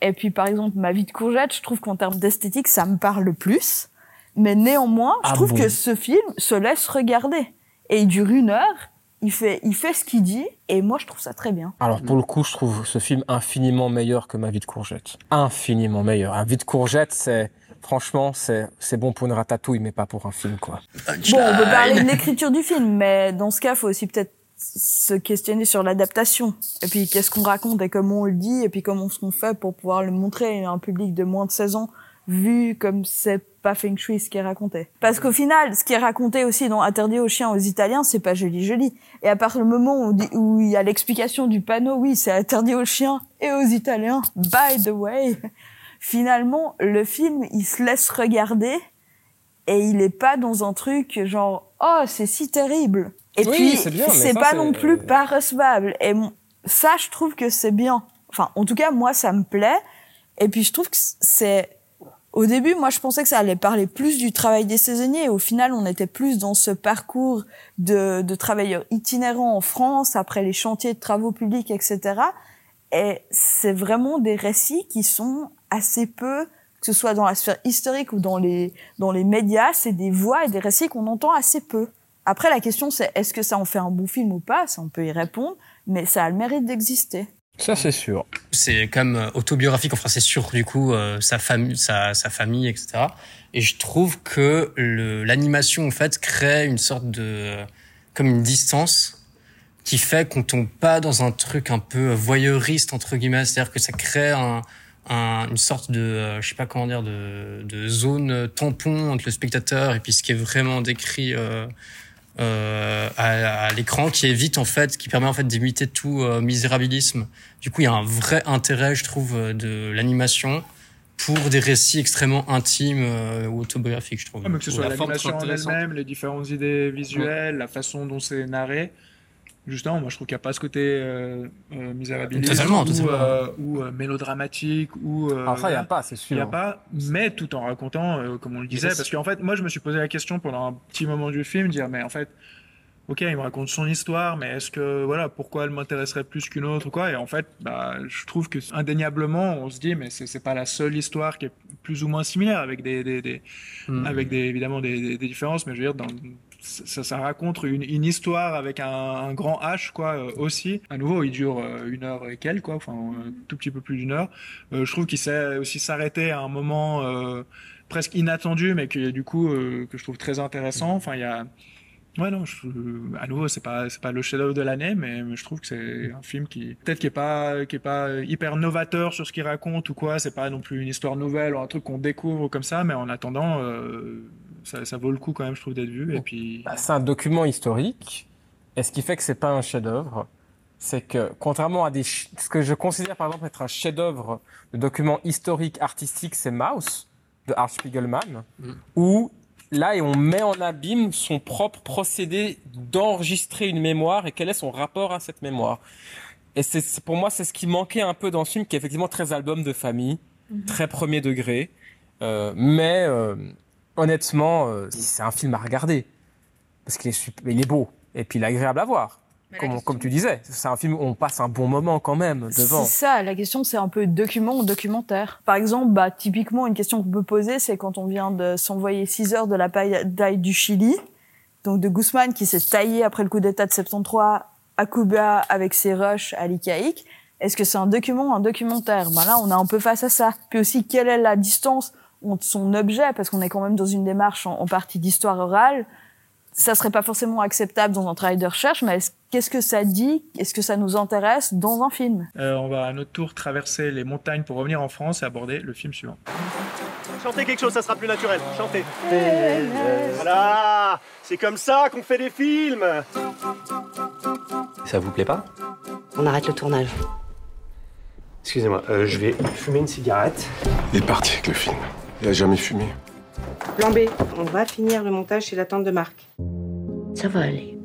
et puis par exemple, ma vie de courgette, je trouve qu'en termes d'esthétique, ça me parle le plus. Mais néanmoins, je Ah trouve bon que ce film se laisse regarder. Et il dure une heure, il fait, il fait ce qu'il dit, et moi, je trouve ça très bien. Alors pour le coup, je trouve ce film infiniment meilleur que Ma vie de courgette. Infiniment meilleur. Un vie de courgette, c'est franchement, c'est c'est bon pour une ratatouille, mais pas pour un film quoi. Bon, on peut parler de l'écriture du film, mais dans ce cas, faut aussi peut-être se questionner sur l'adaptation. Et puis, qu'est-ce qu'on raconte et comment on le dit, et puis comment ce qu'on fait pour pouvoir le montrer à un public de moins de 16 ans, vu comme c'est pas feng shui ce qui est raconté. Parce qu'au final, ce qui est raconté aussi dans Interdit aux chiens aux Italiens, c'est pas joli joli. Et à partir du moment où il y a l'explication du panneau, oui, c'est interdit aux chiens et aux Italiens, by the way, finalement, le film, il se laisse regarder et il est pas dans un truc genre oh c'est si terrible. Et Oui, puis c'est pas non plus pas recevable. Et ça je trouve que c'est bien. Enfin en tout cas moi ça me plaît. Et puis je trouve que c'est au début moi je pensais que ça allait parler plus du travail des saisonniers. Et au final on était plus dans ce parcours de, de travailleurs itinérants en France après les chantiers de travaux publics etc et c'est vraiment des récits qui sont assez peu, que ce soit dans la sphère historique ou dans les, dans les médias, c'est des voix et des récits qu'on entend assez peu. Après, la question, c'est est-ce que ça en fait un bon film ou pas? Ça, on peut y répondre, mais ça a le mérite d'exister. Ça c'est sûr. C'est quand même euh, autobiographique, enfin c'est sur du coup euh, sa famille, sa, sa famille, etc. Et je trouve que l'animation en fait crée une sorte de comme une distance qui fait qu'on tombe pas dans un truc un peu voyeuriste entre guillemets, c'est-à-dire que ça crée un, un- une sorte de euh, je sais pas comment dire de, de zone tampon entre le spectateur et puis ce qui est vraiment décrit euh, euh, à, à l'écran qui évite en fait, qui permet en fait d'imiter tout euh, misérabilisme. Du coup, il y a un vrai intérêt, je trouve, de l'animation pour des récits extrêmement intimes euh, ou autobiographiques, je trouve. Ouais, mais que ce soit la forme l'animation très en elle-même, les différentes idées visuelles, la façon dont c'est narré. Justement, moi je trouve qu'il n'y a pas ce côté euh, euh, misérabiliste Totalement, ou, totalement. euh, ou, euh, mélodramatique ou. euh, Alors ça, il y a pas, c'est Il n'y a sûr. pas, mais tout en racontant, euh, comme on le disait, parce qu'en fait, moi je me suis posé la question pendant un petit moment du film, dire mais en fait, ok, il me raconte son histoire, mais est-ce que voilà, pourquoi elle m'intéresserait plus qu'une autre ou quoi? Et en fait, bah, je trouve que indéniablement, on se dit mais c'est c'est pas la seule histoire qui est plus ou moins similaire avec des, des, des- Mm. avec des évidemment des, des- des différences, mais je veux dire dans ça, raconte une, histoire avec un, grand H quoi euh, aussi. À nouveau, il dure euh, une heure et quelques quoi, enfin un tout petit peu plus d'une heure. Euh, je trouve qu'il sait aussi s'arrêter à un moment presque inattendu, mais que du coup que je trouve très intéressant. Enfin, il y a Ouais non, à nouveau c'est pas c'est pas le chef-d'œuvre de l'année, mais, mais je trouve que c'est un film qui peut-être qui est pas qui est pas hyper novateur sur ce qu'il raconte ou quoi. C'est pas non plus une histoire nouvelle ou un truc qu'on découvre comme ça, mais en attendant, ça, ça vaut le coup quand même, je trouve, d'être vu. Et puis Bah, c'est un document historique. Et ce qui fait que c'est pas un chef-d'œuvre, c'est que contrairement à des ch- ce que je considère par exemple être un chef-d'œuvre de document historique artistique, c'est Maus de Art Spiegelman, où là et on met en abîme son propre procédé d'enregistrer une mémoire et quel est son rapport à cette mémoire. Et c'est c'est- pour moi c'est ce qui manquait un peu dans ce film qui est effectivement très album de famille, Mhm. très premier degré, Euh, mais euh, honnêtement euh, c'est un film à regarder parce qu'il est super, il est beau et puis il est agréable à voir. Comme, comme tu disais, c'est un film où on passe un bon moment quand même devant. C'est ça, la question c'est un peu document ou documentaire. Par exemple, bah, typiquement une question qu'on peut poser, c'est quand on vient de s'envoyer 6 heures de la bataille du Chili, donc de Guzman qui s'est taillé après le coup d'état de 73 à Cuba avec ses rushs à l'Icaïque. Est-ce que c'est un document ou un documentaire? Bah Là, on est un peu face à ça. Puis aussi, quelle est la distance son objet, parce qu'on est quand même dans une démarche en, en partie d'histoire orale. Ça serait pas forcément acceptable dans un travail de recherche, mais est-ce- qu'est-ce que ça dit? Est-ce que ça nous intéresse dans un film? Euh, on va à notre tour traverser les montagnes pour revenir en France et aborder le film suivant. Chantez quelque chose, ça sera plus naturel. Chantez. Voilà, c'est comme ça qu'on fait des films. Ça vous plaît pas? On arrête le tournage. Excusez-moi, euh, je vais fumer une cigarette. Il est parti avec le film. Il a jamais fumé. Plan B, on va finir le montage chez la tante de Marc. Ça va aller.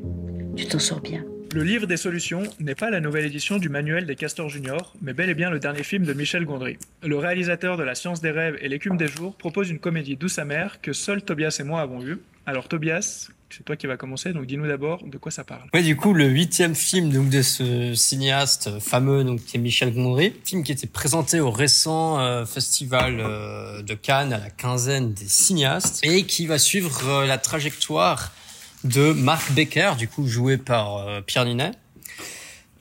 Tu t'en sors bien. Le livre des solutions n'est pas la nouvelle édition du manuel des castors juniors, mais bel et bien le dernier film de Michel Gondry. Le réalisateur de La science des rêves et L'écume des jours propose une comédie douce amère que seul Tobias et moi avons vue. Alors Tobias, c'est toi qui vas commencer, donc dis-nous d'abord de quoi ça parle. Ouais, du coup, le huitième film donc de ce cinéaste fameux, donc qui est Michel Gondry, film qui était présenté au récent euh, festival euh, de Cannes à la quinzaine des cinéastes et qui va suivre euh, la trajectoire de Marc Becker, du coup joué par euh, Pierre Ninet,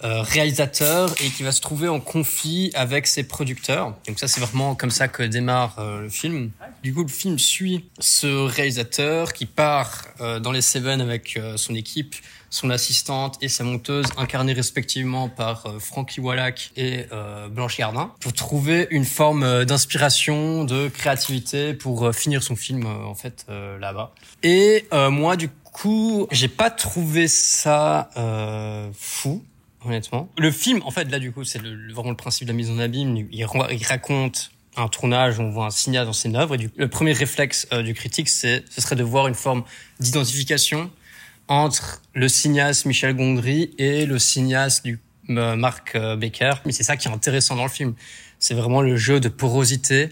réalisateur et qui va se trouver en conflit avec ses producteurs. Donc ça, c'est vraiment comme ça que démarre euh, le film. Du coup, le film suit ce réalisateur qui part euh, dans les Seven avec euh, son équipe, son assistante et sa monteuse, incarnée respectivement par euh, Frankie Wallach et euh, Blanche Gardin, pour trouver une forme euh, d'inspiration, de créativité pour euh, finir son film euh, en fait euh, là-bas. Et euh, moi, du coup, j'ai pas trouvé ça euh, fou honnêtement. Le film, en fait, là, du coup, c'est vraiment le principe de la mise en abîme. Il, ra- il raconte un tournage, on voit un cinéaste dans ses œuvres. Et du, le premier réflexe euh, du critique, c'est, ce serait de voir une forme d'identification entre le cinéaste Michel Gondry et le cinéaste du euh, Marc euh. Mais c'est ça qui est intéressant dans le film. C'est vraiment le jeu de porosité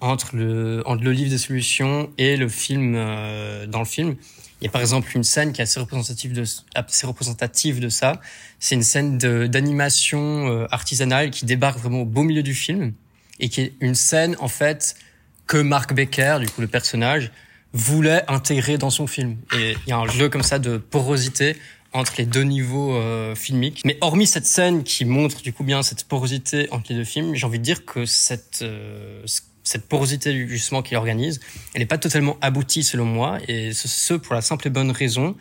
entre le, entre le livre des solutions et le film euh, dans le film. Il y a par exemple une scène qui est assez représentative de, assez représentative de ça. C'est une scène d'animation euh, artisanale qui débarque vraiment au beau milieu du film et qui est une scène en fait que Mark Becker, du coup le personnage, voulait intégrer dans son film. Et il y a un jeu comme ça de porosité entre les deux niveaux euh, filmiques. Mais hormis cette scène qui montre du coup bien cette porosité entre les deux films, j'ai envie de dire que cette euh, cette porosité justement qu'il organise, elle n'est pas totalement aboutie selon moi, et ce pour la simple et bonne raison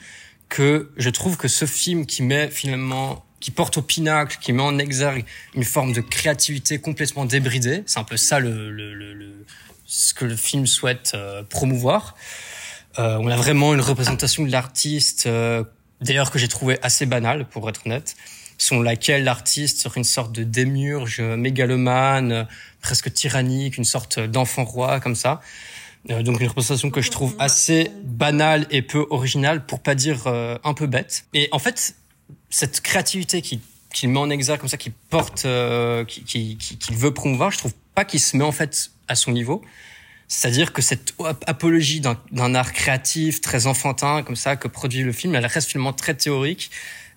que je trouve que ce film qui met finalement qui porte au pinacle, qui met en exergue une forme de créativité complètement débridée, c'est un peu ça le, le, le, le- ce que le film souhaite euh, promouvoir. Euh, on a vraiment une représentation de l'artiste, euh, d'ailleurs que j'ai trouvé assez banale pour être honnête, selon laquelle l'artiste serait une sorte de démiurge mégalomane, presque tyrannique, une sorte d'enfant roi comme ça. Euh, donc une représentation que je trouve assez banale et peu originale, pour pas dire euh, un peu bête. Et en fait, cette créativité qui qu'il met en exergue comme ça, qui porte, euh, qui, qui, qui- qu'il veut promouvoir, je trouve pas qu'il se met en fait à son niveau. C'est-à-dire que cette ap- apologie d'un art créatif très enfantin comme ça que produit le film, elle reste finalement très théorique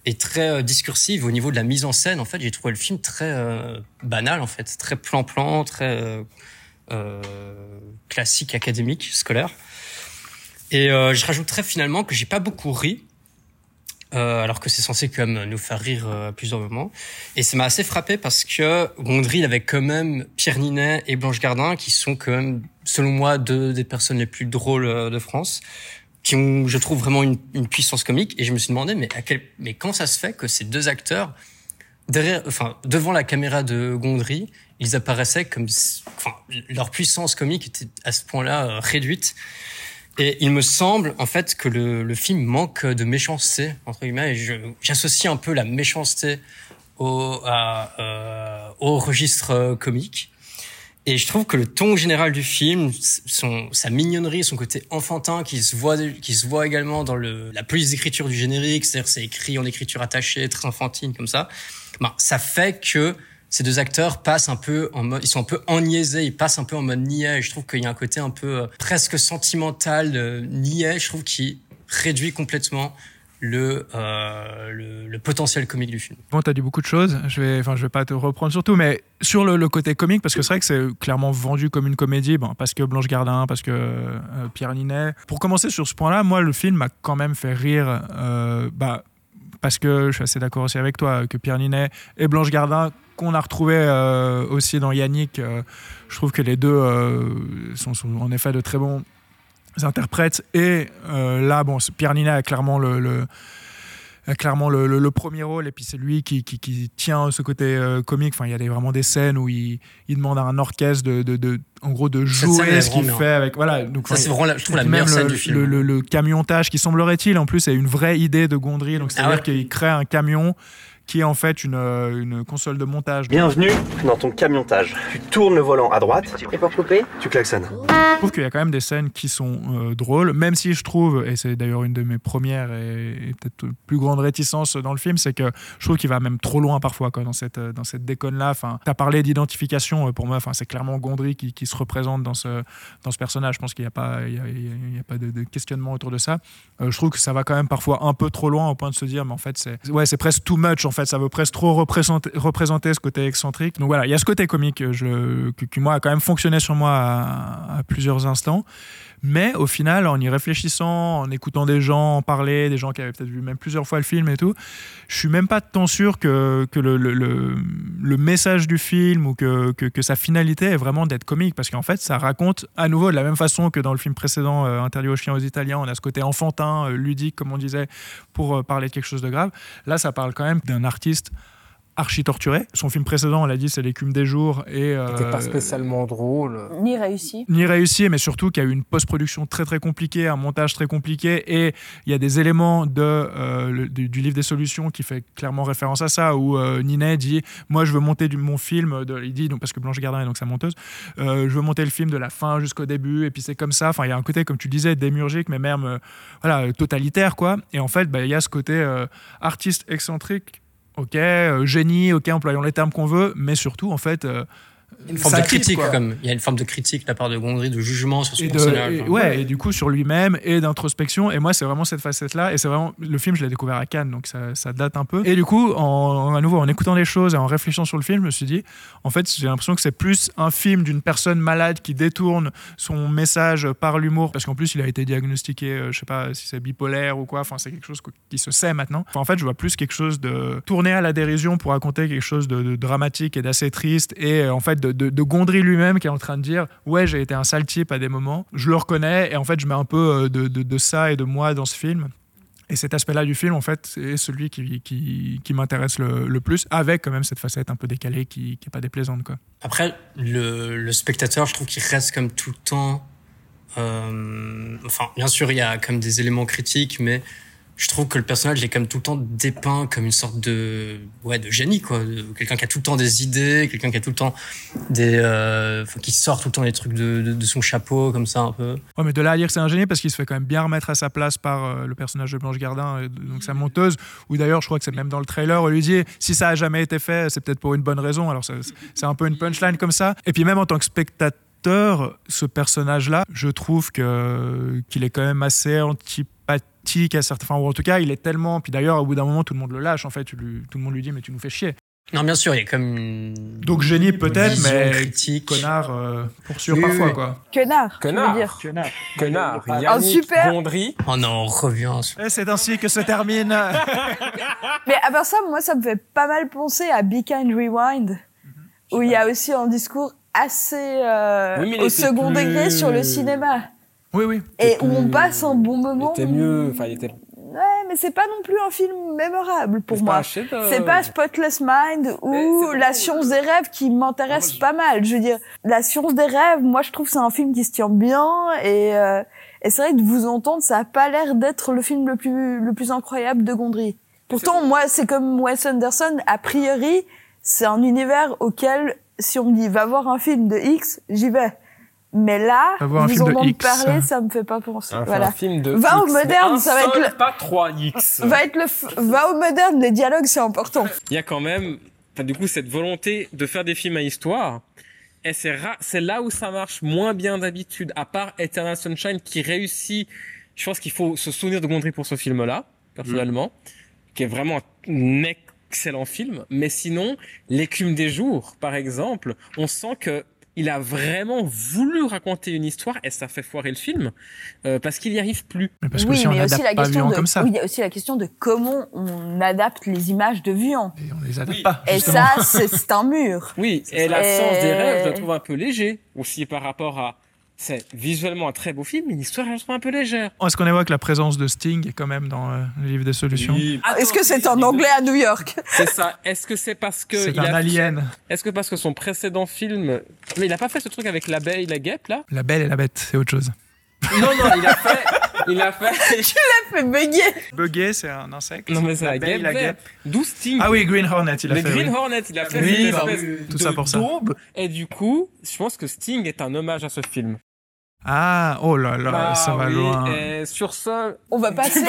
et très euh, discursive au niveau de la mise en scène. En fait, j'ai trouvé le film très euh, banal en fait, très plan-plan, très euh, euh, classique, académique, scolaire. Et euh, je rajouterais finalement que j'ai pas beaucoup ri, euh, alors que c'est censé quand même nous faire rire à plusieurs moments. Et ça m'a assez frappé parce que Gondry, avait quand même Pierre Ninet et Blanche Gardin, qui sont quand même, selon moi, deux des personnes les plus drôles de France, qui ont, je trouve, vraiment une, puissance comique. Et je me suis demandé, mais à quel, mais comment ça se fait que ces deux acteurs, derrière, enfin, devant la caméra de Gondry, ils apparaissaient comme, enfin, leur puissance comique était à ce point-là euh, réduite. Et il me semble en fait que le, le film manque de méchanceté entre guillemets. Et j'associe un peu la méchanceté au, à, euh, au registre euh, comique. Et je trouve que le ton général du film, son, sa mignonnerie, son côté enfantin, qui se voit, qui se voit également dans le, la police d'écriture du générique, c'est-à-dire c'est écrit en écriture attachée, très enfantine comme ça. Ben, ça fait que ces deux acteurs passent un peu en mode, ils sont un peu enniaisés, ils passent un peu en mode niais. Je trouve qu'il y a un côté un peu euh, presque sentimental, euh, niais, je trouve, qui réduit complètement le, euh, le, le potentiel comique du film. Bon, t'as dit beaucoup de choses. Je vais, enfin, vais pas te reprendre surtout, mais sur le, côté comique, parce que c'est vrai que c'est clairement vendu comme une comédie, bon, parce que Blanche Gardin, parce que euh, Pierre Ninet. Pour commencer sur ce point-là, moi, le film m'a quand même fait rire, euh, bah, parce que je suis assez d'accord aussi avec toi que Pierre Ninet et Blanche Gardin, qu'on a retrouvé aussi dans Yannick, je trouve que les deux sont en effet de très bons interprètes. Et euh, là, bon, Pierre Ninet a clairement le, le clairement le, le, le, premier rôle et puis c'est lui qui, qui, qui, tient ce côté euh, comique enfin il y a des, vraiment des scènes où il, il demande à un orchestre de, de, de en gros de jouer ce qu'il fait avec voilà donc ça c'est vraiment la, je trouve la meilleure le, scène du film le, le, camiontage qui semblerait-il en plus est une vraie idée de Gondry donc c'est à dire ah ouais. qu'il crée un camion qui est en fait une, euh, une console de montage. Bienvenue dans ton camiontage. Tu tournes le volant à droite. Et pour couper Tu klaxonnes. Je trouve qu'il y a quand même des scènes qui sont euh, drôles, même si je trouve, et c'est d'ailleurs une de mes premières et, et peut-être plus grandes réticences dans le film, c'est que je trouve qu'il va même trop loin parfois quoi, dans cette, dans cette déconne-là. Enfin, tu as parlé d'identification, euh, pour moi, enfin, c'est clairement Gondry qui, qui se représente dans ce, dans ce personnage. Je pense qu'il n'y a pas, il y a, il y a pas de, de questionnement autour de ça. Euh, je trouve que ça va quand même parfois un peu trop loin au point de se dire, mais en fait, c'est ouais, c'est presque too much, en fait, ça veut presque trop représenter, ce côté excentrique. Donc voilà, il y a ce côté comique euh, je, qui, moi, a quand même fonctionné sur moi à plusieurs instants. Mais au final, en y réfléchissant, en écoutant des gens en parler, des gens qui avaient peut-être vu même plusieurs fois le film et tout, je suis même pas tant sûr que, que le, le, message du film ou que, que, que sa finalité est vraiment d'être comique. Parce qu'en fait, ça raconte à nouveau de la même façon que dans le film précédent, euh, Interdit aux chiens aux Italiens, on a ce côté enfantin, euh, ludique, comme on disait, pour euh, parler de quelque chose de grave. Là, ça parle quand même d'un artiste archi torturé. Son film précédent, on l'a dit, c'est L'écume des jours. Et, euh, C'était pas spécialement drôle. Ni réussi. ni réussi, mais surtout qu'il y a eu une post-production très très compliquée, un montage très compliqué, et il y a des éléments de, euh, le- du, du livre des solutions qui fait clairement référence à ça, où euh, Ninet dit, moi je veux monter du, mon film, de, il dit, donc, parce que Blanche Gardin est donc sa monteuse, euh, je veux monter le film de la fin jusqu'au début, et puis c'est comme ça, enfin il y a un côté, comme tu disais, démiurgique, mais même euh, voilà, totalitaire, quoi, et en fait, bah, il y a ce côté euh, artiste excentrique, ok, euh, génie, ok, employons les termes qu'on veut, mais surtout, en fait... Une forme de critique, quoi. comme il y a une forme de critique de la part de Gondry, de jugement sur son et de- personnage. et- ouais, et du coup sur lui-même et d'introspection. Et moi, c'est vraiment cette facette-là. Et c'est vraiment le film, je l'ai découvert à Cannes, donc ça, ça date un peu. Et du coup, en, à nouveau, en écoutant les choses et en réfléchissant sur le film, je me suis dit, en fait, j'ai l'impression que c'est plus un film d'une personne malade qui détourne son message par l'humour, parce qu'en plus, il a été diagnostiqué, euh, je sais pas si c'est bipolaire ou quoi. Enfin, c'est quelque chose qui se sait maintenant. Enfin, en fait, je vois plus quelque chose de tourné à la dérision pour raconter quelque chose de, de dramatique et d'assez triste. Et euh, en fait, de, Gondry lui-même qui est en train de dire Ouais, j'ai été un sale type à des moments. Je le reconnais. Et en fait, je mets un peu euh, de, de, ça et de moi dans ce film. Et cet aspect-là du film, en fait, c'est celui qui, qui, qui m'intéresse le, le plus, avec quand même cette facette un peu décalée qui n'est pas déplaisante. Quoi. Après, le, le spectateur, je trouve qu'il reste comme tout le temps. euh, enfin, bien sûr, il y a comme des éléments critiques, mais je trouve que le personnage est comme tout le temps dépeint comme une sorte de ouais de génie quoi, quelqu'un qui a tout le temps des idées, quelqu'un qui a tout le temps des euh, qui sort tout le temps des trucs de, de, de son chapeau comme ça un peu. Ouais, mais de là à dire que c'est un génie, parce qu'il se fait quand même bien remettre à sa place par euh, le personnage de Blanche Gardin, et de- donc sa monteuse, où d'ailleurs, je crois que c'est même dans le trailer, où il lui dit si ça a jamais été fait, c'est peut-être pour une bonne raison. Alors, c'est c'est un peu une punchline comme ça. Et puis, même en tant que spectateur, ce personnage-là, je trouve que qu'il est quand même assez antipathique à certains. Enfin, ou en tout cas, il est tellement. Puis d'ailleurs, au bout d'un moment, tout le monde le lâche, en fait. Tu lui- tout le monde lui dit mais tu nous fais chier. Non, bien sûr, il y a comme une Donc, génie peut-être, mais critique. connard euh, pour sûr Oui, parfois, oui. quoi. Connard, Connard. dire. Connard. Ah, Yannick super. Gondry. Oh non, on revient. Et c'est ainsi que se termine. Mais à part ça, moi, ça me fait pas mal penser à Be Kind Rewind, où il y a aussi un discours assez euh, Oui, au second plus- degré sur le cinéma. Oui, oui. Et où on passe un bon Il moment. était mieux. Enfin, il était. Ouais, mais c'est pas non plus un film mémorable pour C'est pas moi. C'est pas Spotless Mind ou La science des rêves qui m'intéresse pas mal. Je veux dire, La science des rêves, moi je trouve que c'est un film qui se tient bien et, euh, et c'est vrai que de vous entendre, ça a pas l'air d'être le film le plus, le plus incroyable de Gondry. Pourtant, moi, c'est comme Wes Anderson, a priori, c'est un univers auquel, si on me dit va voir un film de X, j'y vais. Mais là, Va voir un vous film de parler, ça me fait pas penser. Un, voilà. un film de. Va au X, moderne, un ça va être le- pas 3X. Va être le, f- va au moderne, les dialogues c'est important. Il y a quand même, enfin, du coup, cette volonté de faire des films à histoire. Et c'est ra- c'est là où ça marche moins bien d'habitude, à part Eternal Sunshine qui réussit. Je pense qu'il faut se souvenir de Gondry pour ce film-là, personnellement, qui est vraiment un excellent film. Mais sinon, L'écume des jours, par exemple, on sent que il a vraiment voulu raconter une histoire et ça fait foirer le film euh, parce qu'il y arrive plus. Mais parce que oui, si on mais aussi la question de, comme ça, oui, il y a aussi la question de comment on adapte les images de Vuan. et on les adapte pas. Et ça, c'est un mur. Oui, et la Et- sens des rêves, je le trouve un peu léger aussi par rapport à. C'est visuellement un très beau film, mais l'histoire, je trouve un peu légère. Est-ce qu'on évoque la présence de Sting quand même dans euh, le livre des solutions Est-ce que c'est un anglais à New York? C'est ça. Est-ce que c'est parce que. C'est il un a- alien. Est-ce que parce que son précédent film. Mais il a pas fait ce truc avec l'abeille, la guêpe, là? La belle et la bête, c'est autre chose. Non, non, il a fait. Il a fait. tu l'as fait bugger. Bugger, c'est un insecte. Non, mais c'est la guêpe. la verte. D'où Sting? Ah oui, Green Hornet, il a fait. Green oui. Hornet, il a fait Oui, bah oui, tout de ça pour ça. Et du coup, je pense que Sting est un hommage à ce film. Ah, oh là là, Bah ça va oui, loin. Et sur ça, On va passer,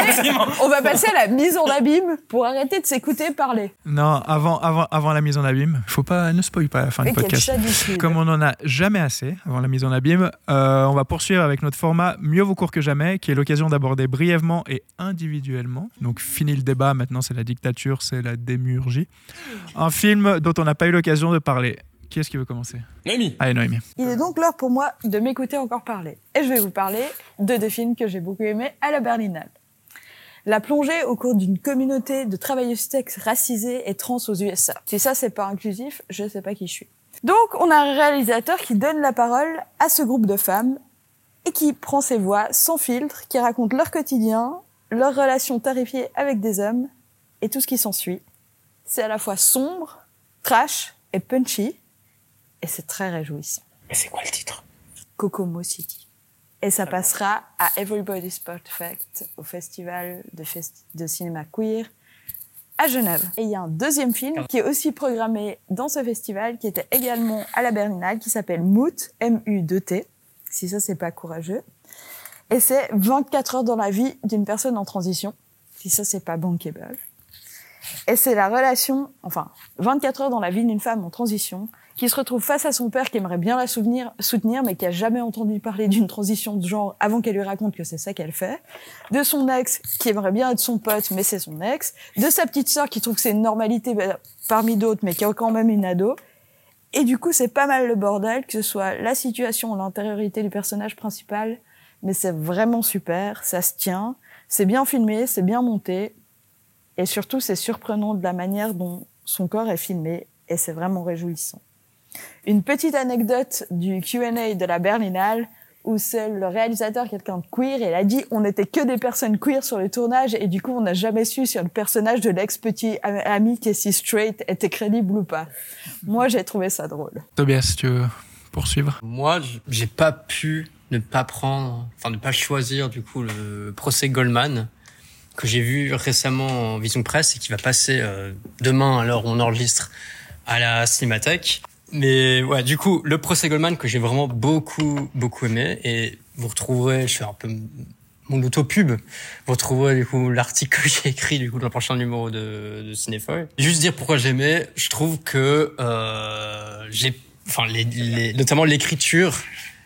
on va passer à la mise en abîme pour arrêter de s'écouter parler. Non, avant, avant, avant la mise en abîme, faut pas, ne spoil pas la fin Mais du podcast. Comme on en a jamais assez avant la mise en abîme, euh, on va poursuivre avec notre format Mieux vaut court que jamais, qui est l'occasion d'aborder brièvement et individuellement. Donc fini le débat, maintenant c'est la dictature, c'est la démurgie. Un film dont on n'a pas eu l'occasion de parler. Qui est-ce qui veut commencer? Noémie. Allez Noémie. Il est donc l'heure pour moi de m'écouter encore parler. Et je vais vous parler de deux films que j'ai beaucoup aimés à la Berlinale. La plongée au cours d'une communauté de travailleuses textes racisées et trans aux USA. Si ça c'est pas inclusif, je sais pas qui je suis. Donc on a un réalisateur qui donne la parole à ce groupe de femmes et qui prend ses voix sans filtre, qui raconte leur quotidien, leurs relations terrifiées avec des hommes et tout ce qui s'ensuit. C'est à la fois sombre, trash et punchy et c'est très réjouissant. Mais c'est quoi le titre? Kokomo City. Et ça passera à Everybody's Perfect au festival de, festi- de cinéma queer à Genève. Et il y a un deuxième film qui est aussi programmé dans ce festival, qui était également à la Berlinale, qui s'appelle Moot, M-U-2-T, si ça c'est pas courageux. Et c'est 24 heures dans la vie d'une personne en transition, si ça c'est pas bankable. Et c'est la relation, enfin, 24 heures dans la vie d'une femme en transition, qui se retrouve face à son père qui aimerait bien la souvenir, soutenir, mais qui a jamais entendu parler d'une transition de genre avant qu'elle lui raconte que c'est ça qu'elle fait, de son ex qui aimerait bien être son pote, mais c'est son ex, de sa petite sœur qui trouve que c'est une normalité bah, parmi d'autres, mais qui a quand même une ado. Et du coup, c'est pas mal le bordel, que ce soit la situation, l'intériorité du personnage principal, mais c'est vraiment super, ça se tient, c'est bien filmé, c'est bien monté, et surtout, c'est surprenant de la manière dont son corps est filmé, et c'est vraiment réjouissant. Une petite anecdote du Q&A de la Berlinale, où c'est le réalisateur, quelqu'un de queer, et il a dit on n'était que des personnes queer sur le tournage, et du coup, on n'a jamais su si le personnage de l'ex-petit ami qui est si straight était crédible ou pas. Moi, j'ai trouvé ça drôle. Tobias, tu veux poursuivre? Moi, j'ai pas pu ne pas prendre, enfin ne pas choisir du coup le procès Goldman que j'ai vu récemment en vision presse et qui va passer euh, demain où on enregistre à la Cinémathèque. Mais ouais, du coup, le procès Goldman que j'ai vraiment beaucoup beaucoup aimé et vous retrouverez, je fais un peu mon auto-pub, vous retrouverez du coup l'article que j'ai écrit du coup dans le prochain numéro de, de. Juste dire pourquoi j'aimais, je trouve que euh, j'ai, enfin les, les- notamment l'écriture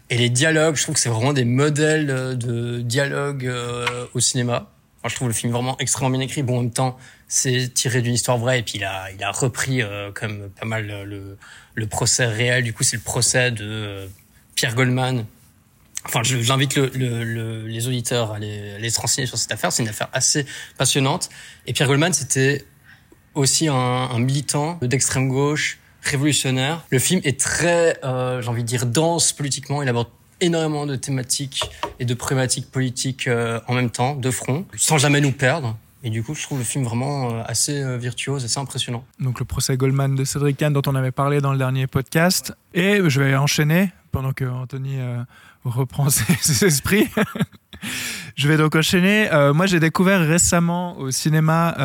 et les dialogues, je trouve que c'est vraiment des modèles de dialogue euh, au cinéma. Enfin, je trouve le film vraiment extrêmement bien écrit. Bon, en même temps, c'est tiré d'une histoire vraie et puis il a, il a repris euh, comme pas mal le, le procès réel. Du coup, c'est le procès de euh, Pierre Goldman. Enfin, j'invite le, le- le- les auditeurs à les, renseigner sur cette affaire. C'est une affaire assez passionnante. Et Pierre Goldman, c'était aussi un, un militant d'extrême gauche, révolutionnaire. Le film est très, euh, j'ai envie de dire, dense politiquement. Il aborde énormément de thématiques et de problématiques politiques euh, en même temps, de front, sans jamais nous perdre. Et du coup, je trouve le film vraiment euh, assez euh, virtuose, assez impressionnant. donc le procès Goldman de Cédric Kahn dont on avait parlé dans le dernier podcast. Et je vais enchaîner pendant que Anthony euh, reprend ses, esprits. je vais donc enchaîner. Moi, j'ai découvert récemment au cinéma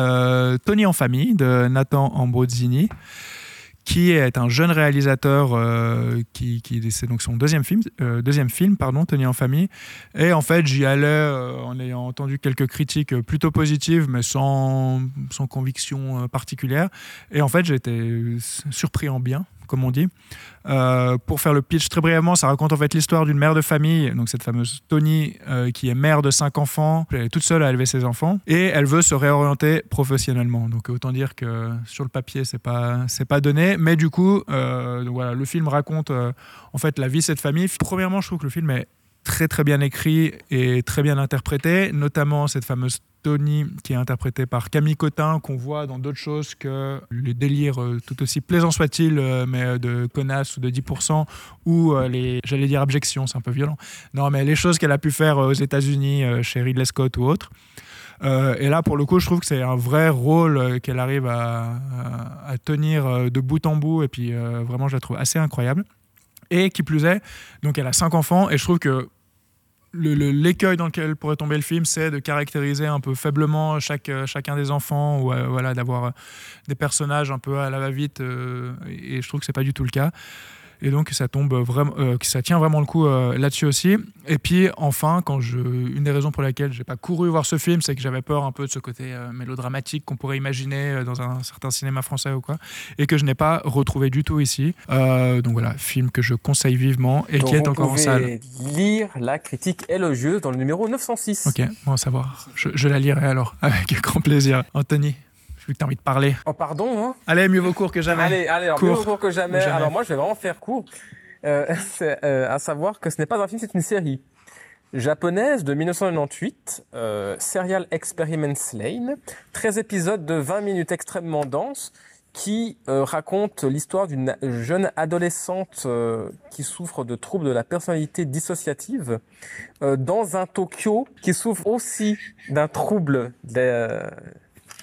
Tony en famille de Nathan Ambrozzini qui est un jeune réalisateur euh, qui, c'est donc son deuxième film, euh, deuxième film pardon, Tony en famille. Et en fait, j'y allais euh, en ayant entendu quelques critiques plutôt positives, mais sans, sans conviction euh, particulière. Et en fait, été surpris en bien, comme on dit. Euh, pour faire le pitch très brièvement, ça raconte en fait l'histoire d'une mère de famille, donc cette fameuse Tony euh, qui est mère de cinq enfants, elle est toute seule à élever ses enfants et elle veut se réorienter professionnellement. Donc autant dire que sur le papier c'est pas c'est pas donné, mais du coup euh, voilà le film raconte en fait la vie de cette famille. Premièrement, je trouve que le film est très très bien écrit et très bien interprété, notamment cette fameuse Tony qui est interprétée par Camille Cotin qu'on voit dans d'autres choses que les délires euh, tout aussi plaisants soient-ils euh, mais euh, de connasse ou de 10% ou les j'allais dire abjections c'est un peu violent. Non mais les choses qu'elle a pu faire aux États-Unis chez Ridley Scott ou autre. Et là pour le coup je trouve que c'est un vrai rôle qu'elle arrive à, tenir de bout en bout et puis vraiment je la trouve assez incroyable et qui plus est donc elle a cinq enfants et je trouve que l'écueil dans lequel pourrait tomber le film, c'est de caractériser un peu faiblement euh, chacun des enfants ou euh, voilà, d'avoir euh, des personnages un peu à la va-vite. et je trouve que c'est pas du tout le cas. Et donc ça tombe vraiment, euh, ça tient vraiment le coup euh, là-dessus aussi. Et puis enfin, quand je, une des raisons pour lesquelles j'ai pas couru voir ce film, c'est que j'avais peur un peu de ce côté euh, mélodramatique qu'on pourrait imaginer euh, dans un certain cinéma français ou quoi, et que je n'ai pas retrouvé du tout ici. Donc voilà, film que je conseille vivement et Donc qui est encore en salle. lire la critique élogieuse dans le numéro 906. Ok, bon à savoir. Je, je la lirai alors avec grand plaisir. Anthony, vu que tu as envie de parler. Oh, pardon, hein Allez, mieux vaut court que jamais. Allez, allez, alors, Court. mieux vaut court que jamais. Alors moi, je vais vraiment faire court. Euh, euh, à savoir que ce n'est pas un film, c'est une série japonaise de 1998, euh, Serial Experiments Lane, 13 épisodes de 20 minutes extrêmement denses qui euh, raconte l'histoire d'une jeune adolescente euh, qui souffre de troubles de la personnalité dissociative euh, dans un Tokyo qui souffre aussi d'un trouble de, euh,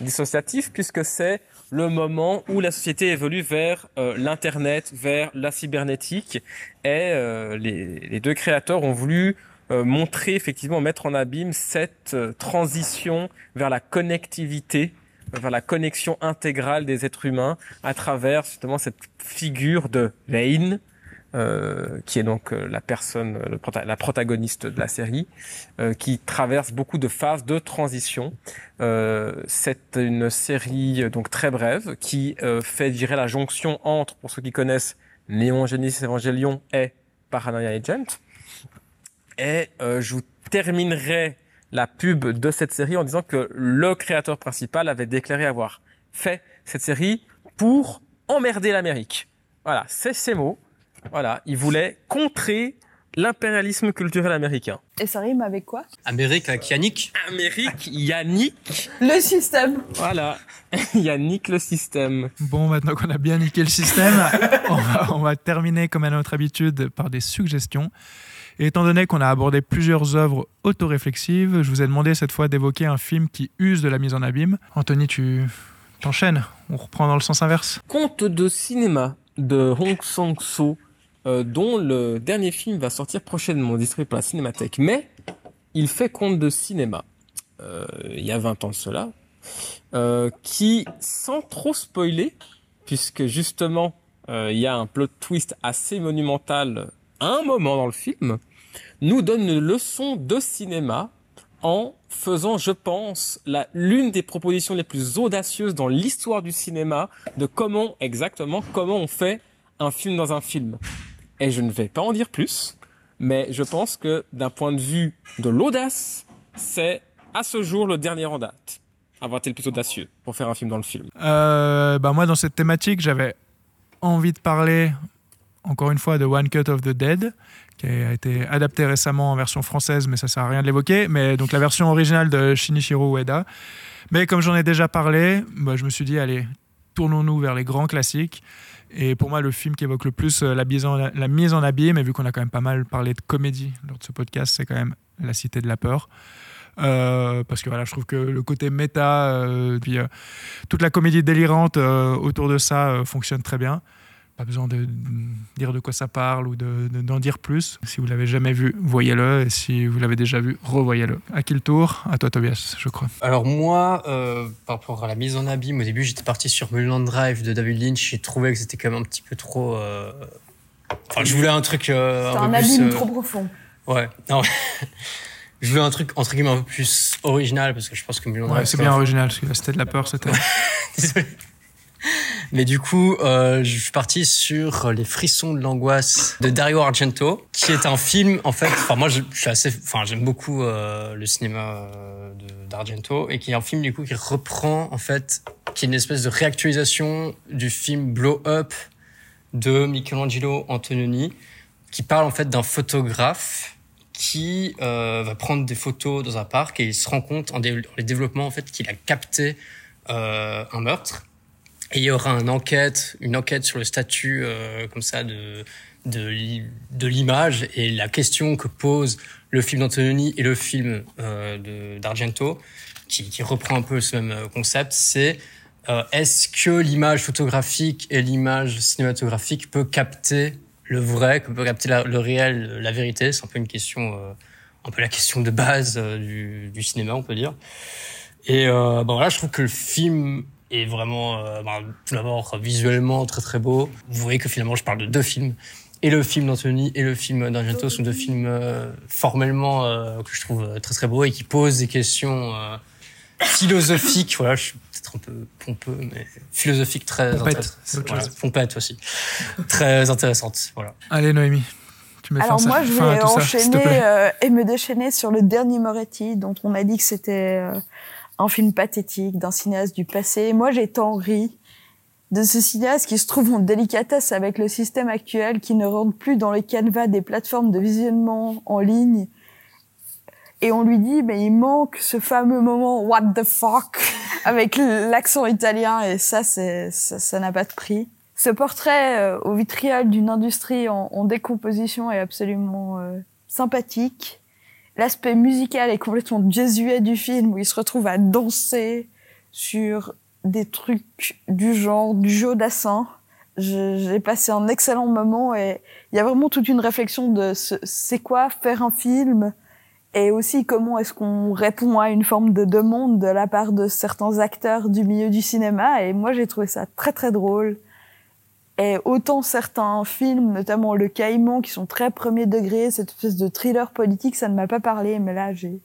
dissociatif puisque c'est le moment où la société évolue vers euh, l'internet, vers la cybernétique. Et euh, les, deux créateurs ont voulu euh, montrer effectivement mettre en abîme cette transition vers la connectivité vers la connexion intégrale des êtres humains à travers justement cette figure de Lane, euh, qui est donc euh, la personne, le prota- la protagoniste de la série, euh, qui traverse beaucoup de phases de transition. Euh, c'est une série euh, donc très brève qui euh, fait, je dirais, la jonction entre, pour ceux qui connaissent, Néon Genesis Evangelion et Paranoia Agent. Et euh, je vous terminerai la pub de cette série en disant que le créateur principal avait déclaré avoir fait cette série pour emmerder l'Amérique. Voilà, c'est ces mots. Voilà, il voulait contrer l'impérialisme culturel américain. Et ça rime avec quoi? Amérique avec Yannick. Amérique, Yannick. Le système. Voilà, Yannick le système. Bon, maintenant qu'on a bien niqué le système, on, va, on va terminer comme à notre habitude par des suggestions. Et étant donné qu'on a abordé plusieurs œuvres autoréflexives, je vous ai demandé cette fois d'évoquer un film qui use de la mise en abîme. Anthony, tu t'enchaînes On reprend dans le sens inverse Conte de cinéma de Hong Sang-soo, euh, dont le dernier film va sortir prochainement, distribué par la Cinémathèque. Mais il fait conte de cinéma, euh, il y a 20 ans de cela, euh, qui, sans trop spoiler, puisque justement, euh, il y a un plot twist assez monumental à un moment dans le film, nous donne une leçon de cinéma en faisant, je pense, l'une des propositions les plus audacieuses dans l'histoire du cinéma de comment, exactement, comment on fait un film dans un film. Et je ne vais pas en dire plus, mais je pense que d'un point de vue de l'audace, c'est à ce jour le dernier en date. Avoir été le plus audacieux pour faire un film dans le film. Euh, bah moi, dans cette thématique, j'avais envie de parler, encore une fois, de One Cut of the Dead, qui a été adapté récemment en version française, mais ça sert à rien de l'évoquer. Mais donc la version originale de Shinichiro Ueda. Mais comme j'en ai déjà parlé, bah, je me suis dit, allez, tournons-nous vers les grands classiques. Et pour moi, le film qui évoque le plus euh, la, mise en, la abîme, et vu qu'on a quand même pas mal parlé de comédie lors de ce podcast, c'est quand même La Cité de la Peur. Euh, parce que voilà, je trouve que le côté méta, euh, puis toute la comédie délirante autour de ça fonctionne très bien. Pas besoin de, de dire de quoi ça parle ou de- de- d'en dire plus. Si vous l'avez jamais vu, voyez-le. Et si vous l'avez déjà vu, revoyez-le. À qui le tour? À toi, Tobias, je crois. Alors moi, euh, par rapport à la mise en abîme, au début j'étais parti sur Mulholland Drive de David Lynch. J'ai trouvé que c'était quand même un petit peu trop. euh, Enfin, je voulais un truc. euh, C'est un un peu plus, abîme euh, trop profond. Ouais. Non. je voulais un truc entre guillemets un peu plus original parce que je pense que Mulholland Ouais, Drive. c'est bien original, parce que Cité de la Peur, c'était. Désolé. Mais du coup, euh, je suis parti sur Les frissons de l'angoisse de Dario Argento, qui est un film, en fait, enfin moi je, suis assez, enfin j'aime beaucoup euh, le cinéma euh, d'Argento, et qui est un film du coup qui reprend, en fait, qui est une espèce de réactualisation du film Blow Up de Michelangelo Antonioni, qui parle en fait d'un photographe qui euh, va prendre des photos dans un parc et il se rend compte en, dé- les développements en fait qu'il a capté euh, un meurtre et il y aura une enquête, une enquête sur le statut euh, comme ça de de, de l'image et la question que pose le film d'Antonioni et le film euh, d'Argento, qui, qui reprend un peu ce même euh, concept, c'est euh, est-ce que l'image photographique et l'image cinématographique peut capter le vrai, peut capter le réel, la vérité? C'est un peu une question euh, un peu la question de base euh, du, du cinéma, on peut dire. Et bon, voilà, je trouve que le film est vraiment, euh, bah, tout d'abord, visuellement très très beau. Vous voyez que finalement, je parle de deux films. Et le film d'Anthony et le film d'Argento sont deux films euh, formellement euh, que je trouve très très beaux et qui posent des questions euh, philosophiques. Voilà, je suis peut-être un peu pompeux, mais philosophiques très Pompette, intéressantes. Voilà, pompette aussi. très intéressantes. Voilà. Allez, Noémie. Alors moi, je vais ça, enchaîner euh, et me déchaîner sur le dernier Moretti, dont on a dit que c'était euh, un film pathétique d'un cinéaste du passé. Moi, j'ai tant ri de ce cinéaste qui se trouve en délicatesse avec le système actuel, qui ne rentre plus dans les canevas des plateformes de visionnement en ligne. Et on lui dit, mais il manque ce fameux moment what the fuck avec l'accent italien et ça, ça n'a pas de prix. Ce portrait euh, au vitriol d'une industrie en, en décomposition est absolument euh, sympathique. L'aspect musical est complètement désuet du film où il se retrouve à danser sur des trucs du genre du jeu d'assin. J'ai passé un excellent moment et il y a vraiment toute une réflexion de ce- c'est quoi faire un film et aussi comment est-ce qu'on répond à une forme de demande de la part de certains acteurs du milieu du cinéma et moi j'ai trouvé ça très très drôle et autant certains films, notamment Le Caïman, qui sont très premier degré, cette espèce de thriller politique, ça ne m'a pas parlé, mais là j'ai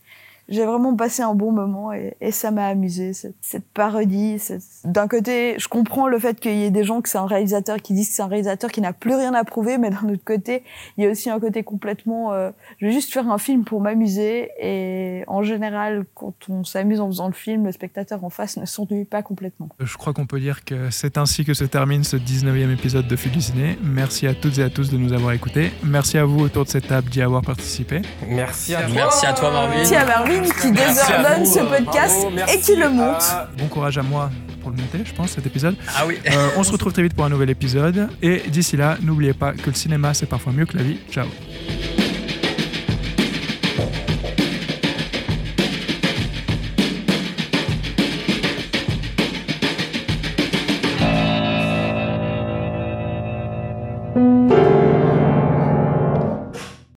j'ai vraiment passé un bon moment et, et ça m'a amusé cette, cette parodie. cette- D'un côté, je comprends le fait qu'il y ait des gens que c'est un réalisateur qui disent que c'est un réalisateur qui n'a plus rien à prouver, mais d'un autre côté, il y a aussi un côté complètement. euh, je vais juste faire un film pour m'amuser et en général, quand on s'amuse en faisant le film, le spectateur en face ne s'ennuie pas complètement. Je crois qu'on peut dire que c'est ainsi que se termine ce 19e épisode de Fil du Ciné. Merci à toutes et à tous de nous avoir écoutés. Merci à vous autour de cette table d'y avoir participé. Merci à toi. Merci à toi, Marvin. Merci à Marvin qui désordonne ce podcast bravo, et qui le monte. à- Bon courage à moi pour le monter, je pense, cet épisode. Ah oui. Euh, on se retrouve très vite pour un nouvel épisode. Et d'ici là, n'oubliez pas que le cinéma, c'est parfois mieux que la vie. Ciao.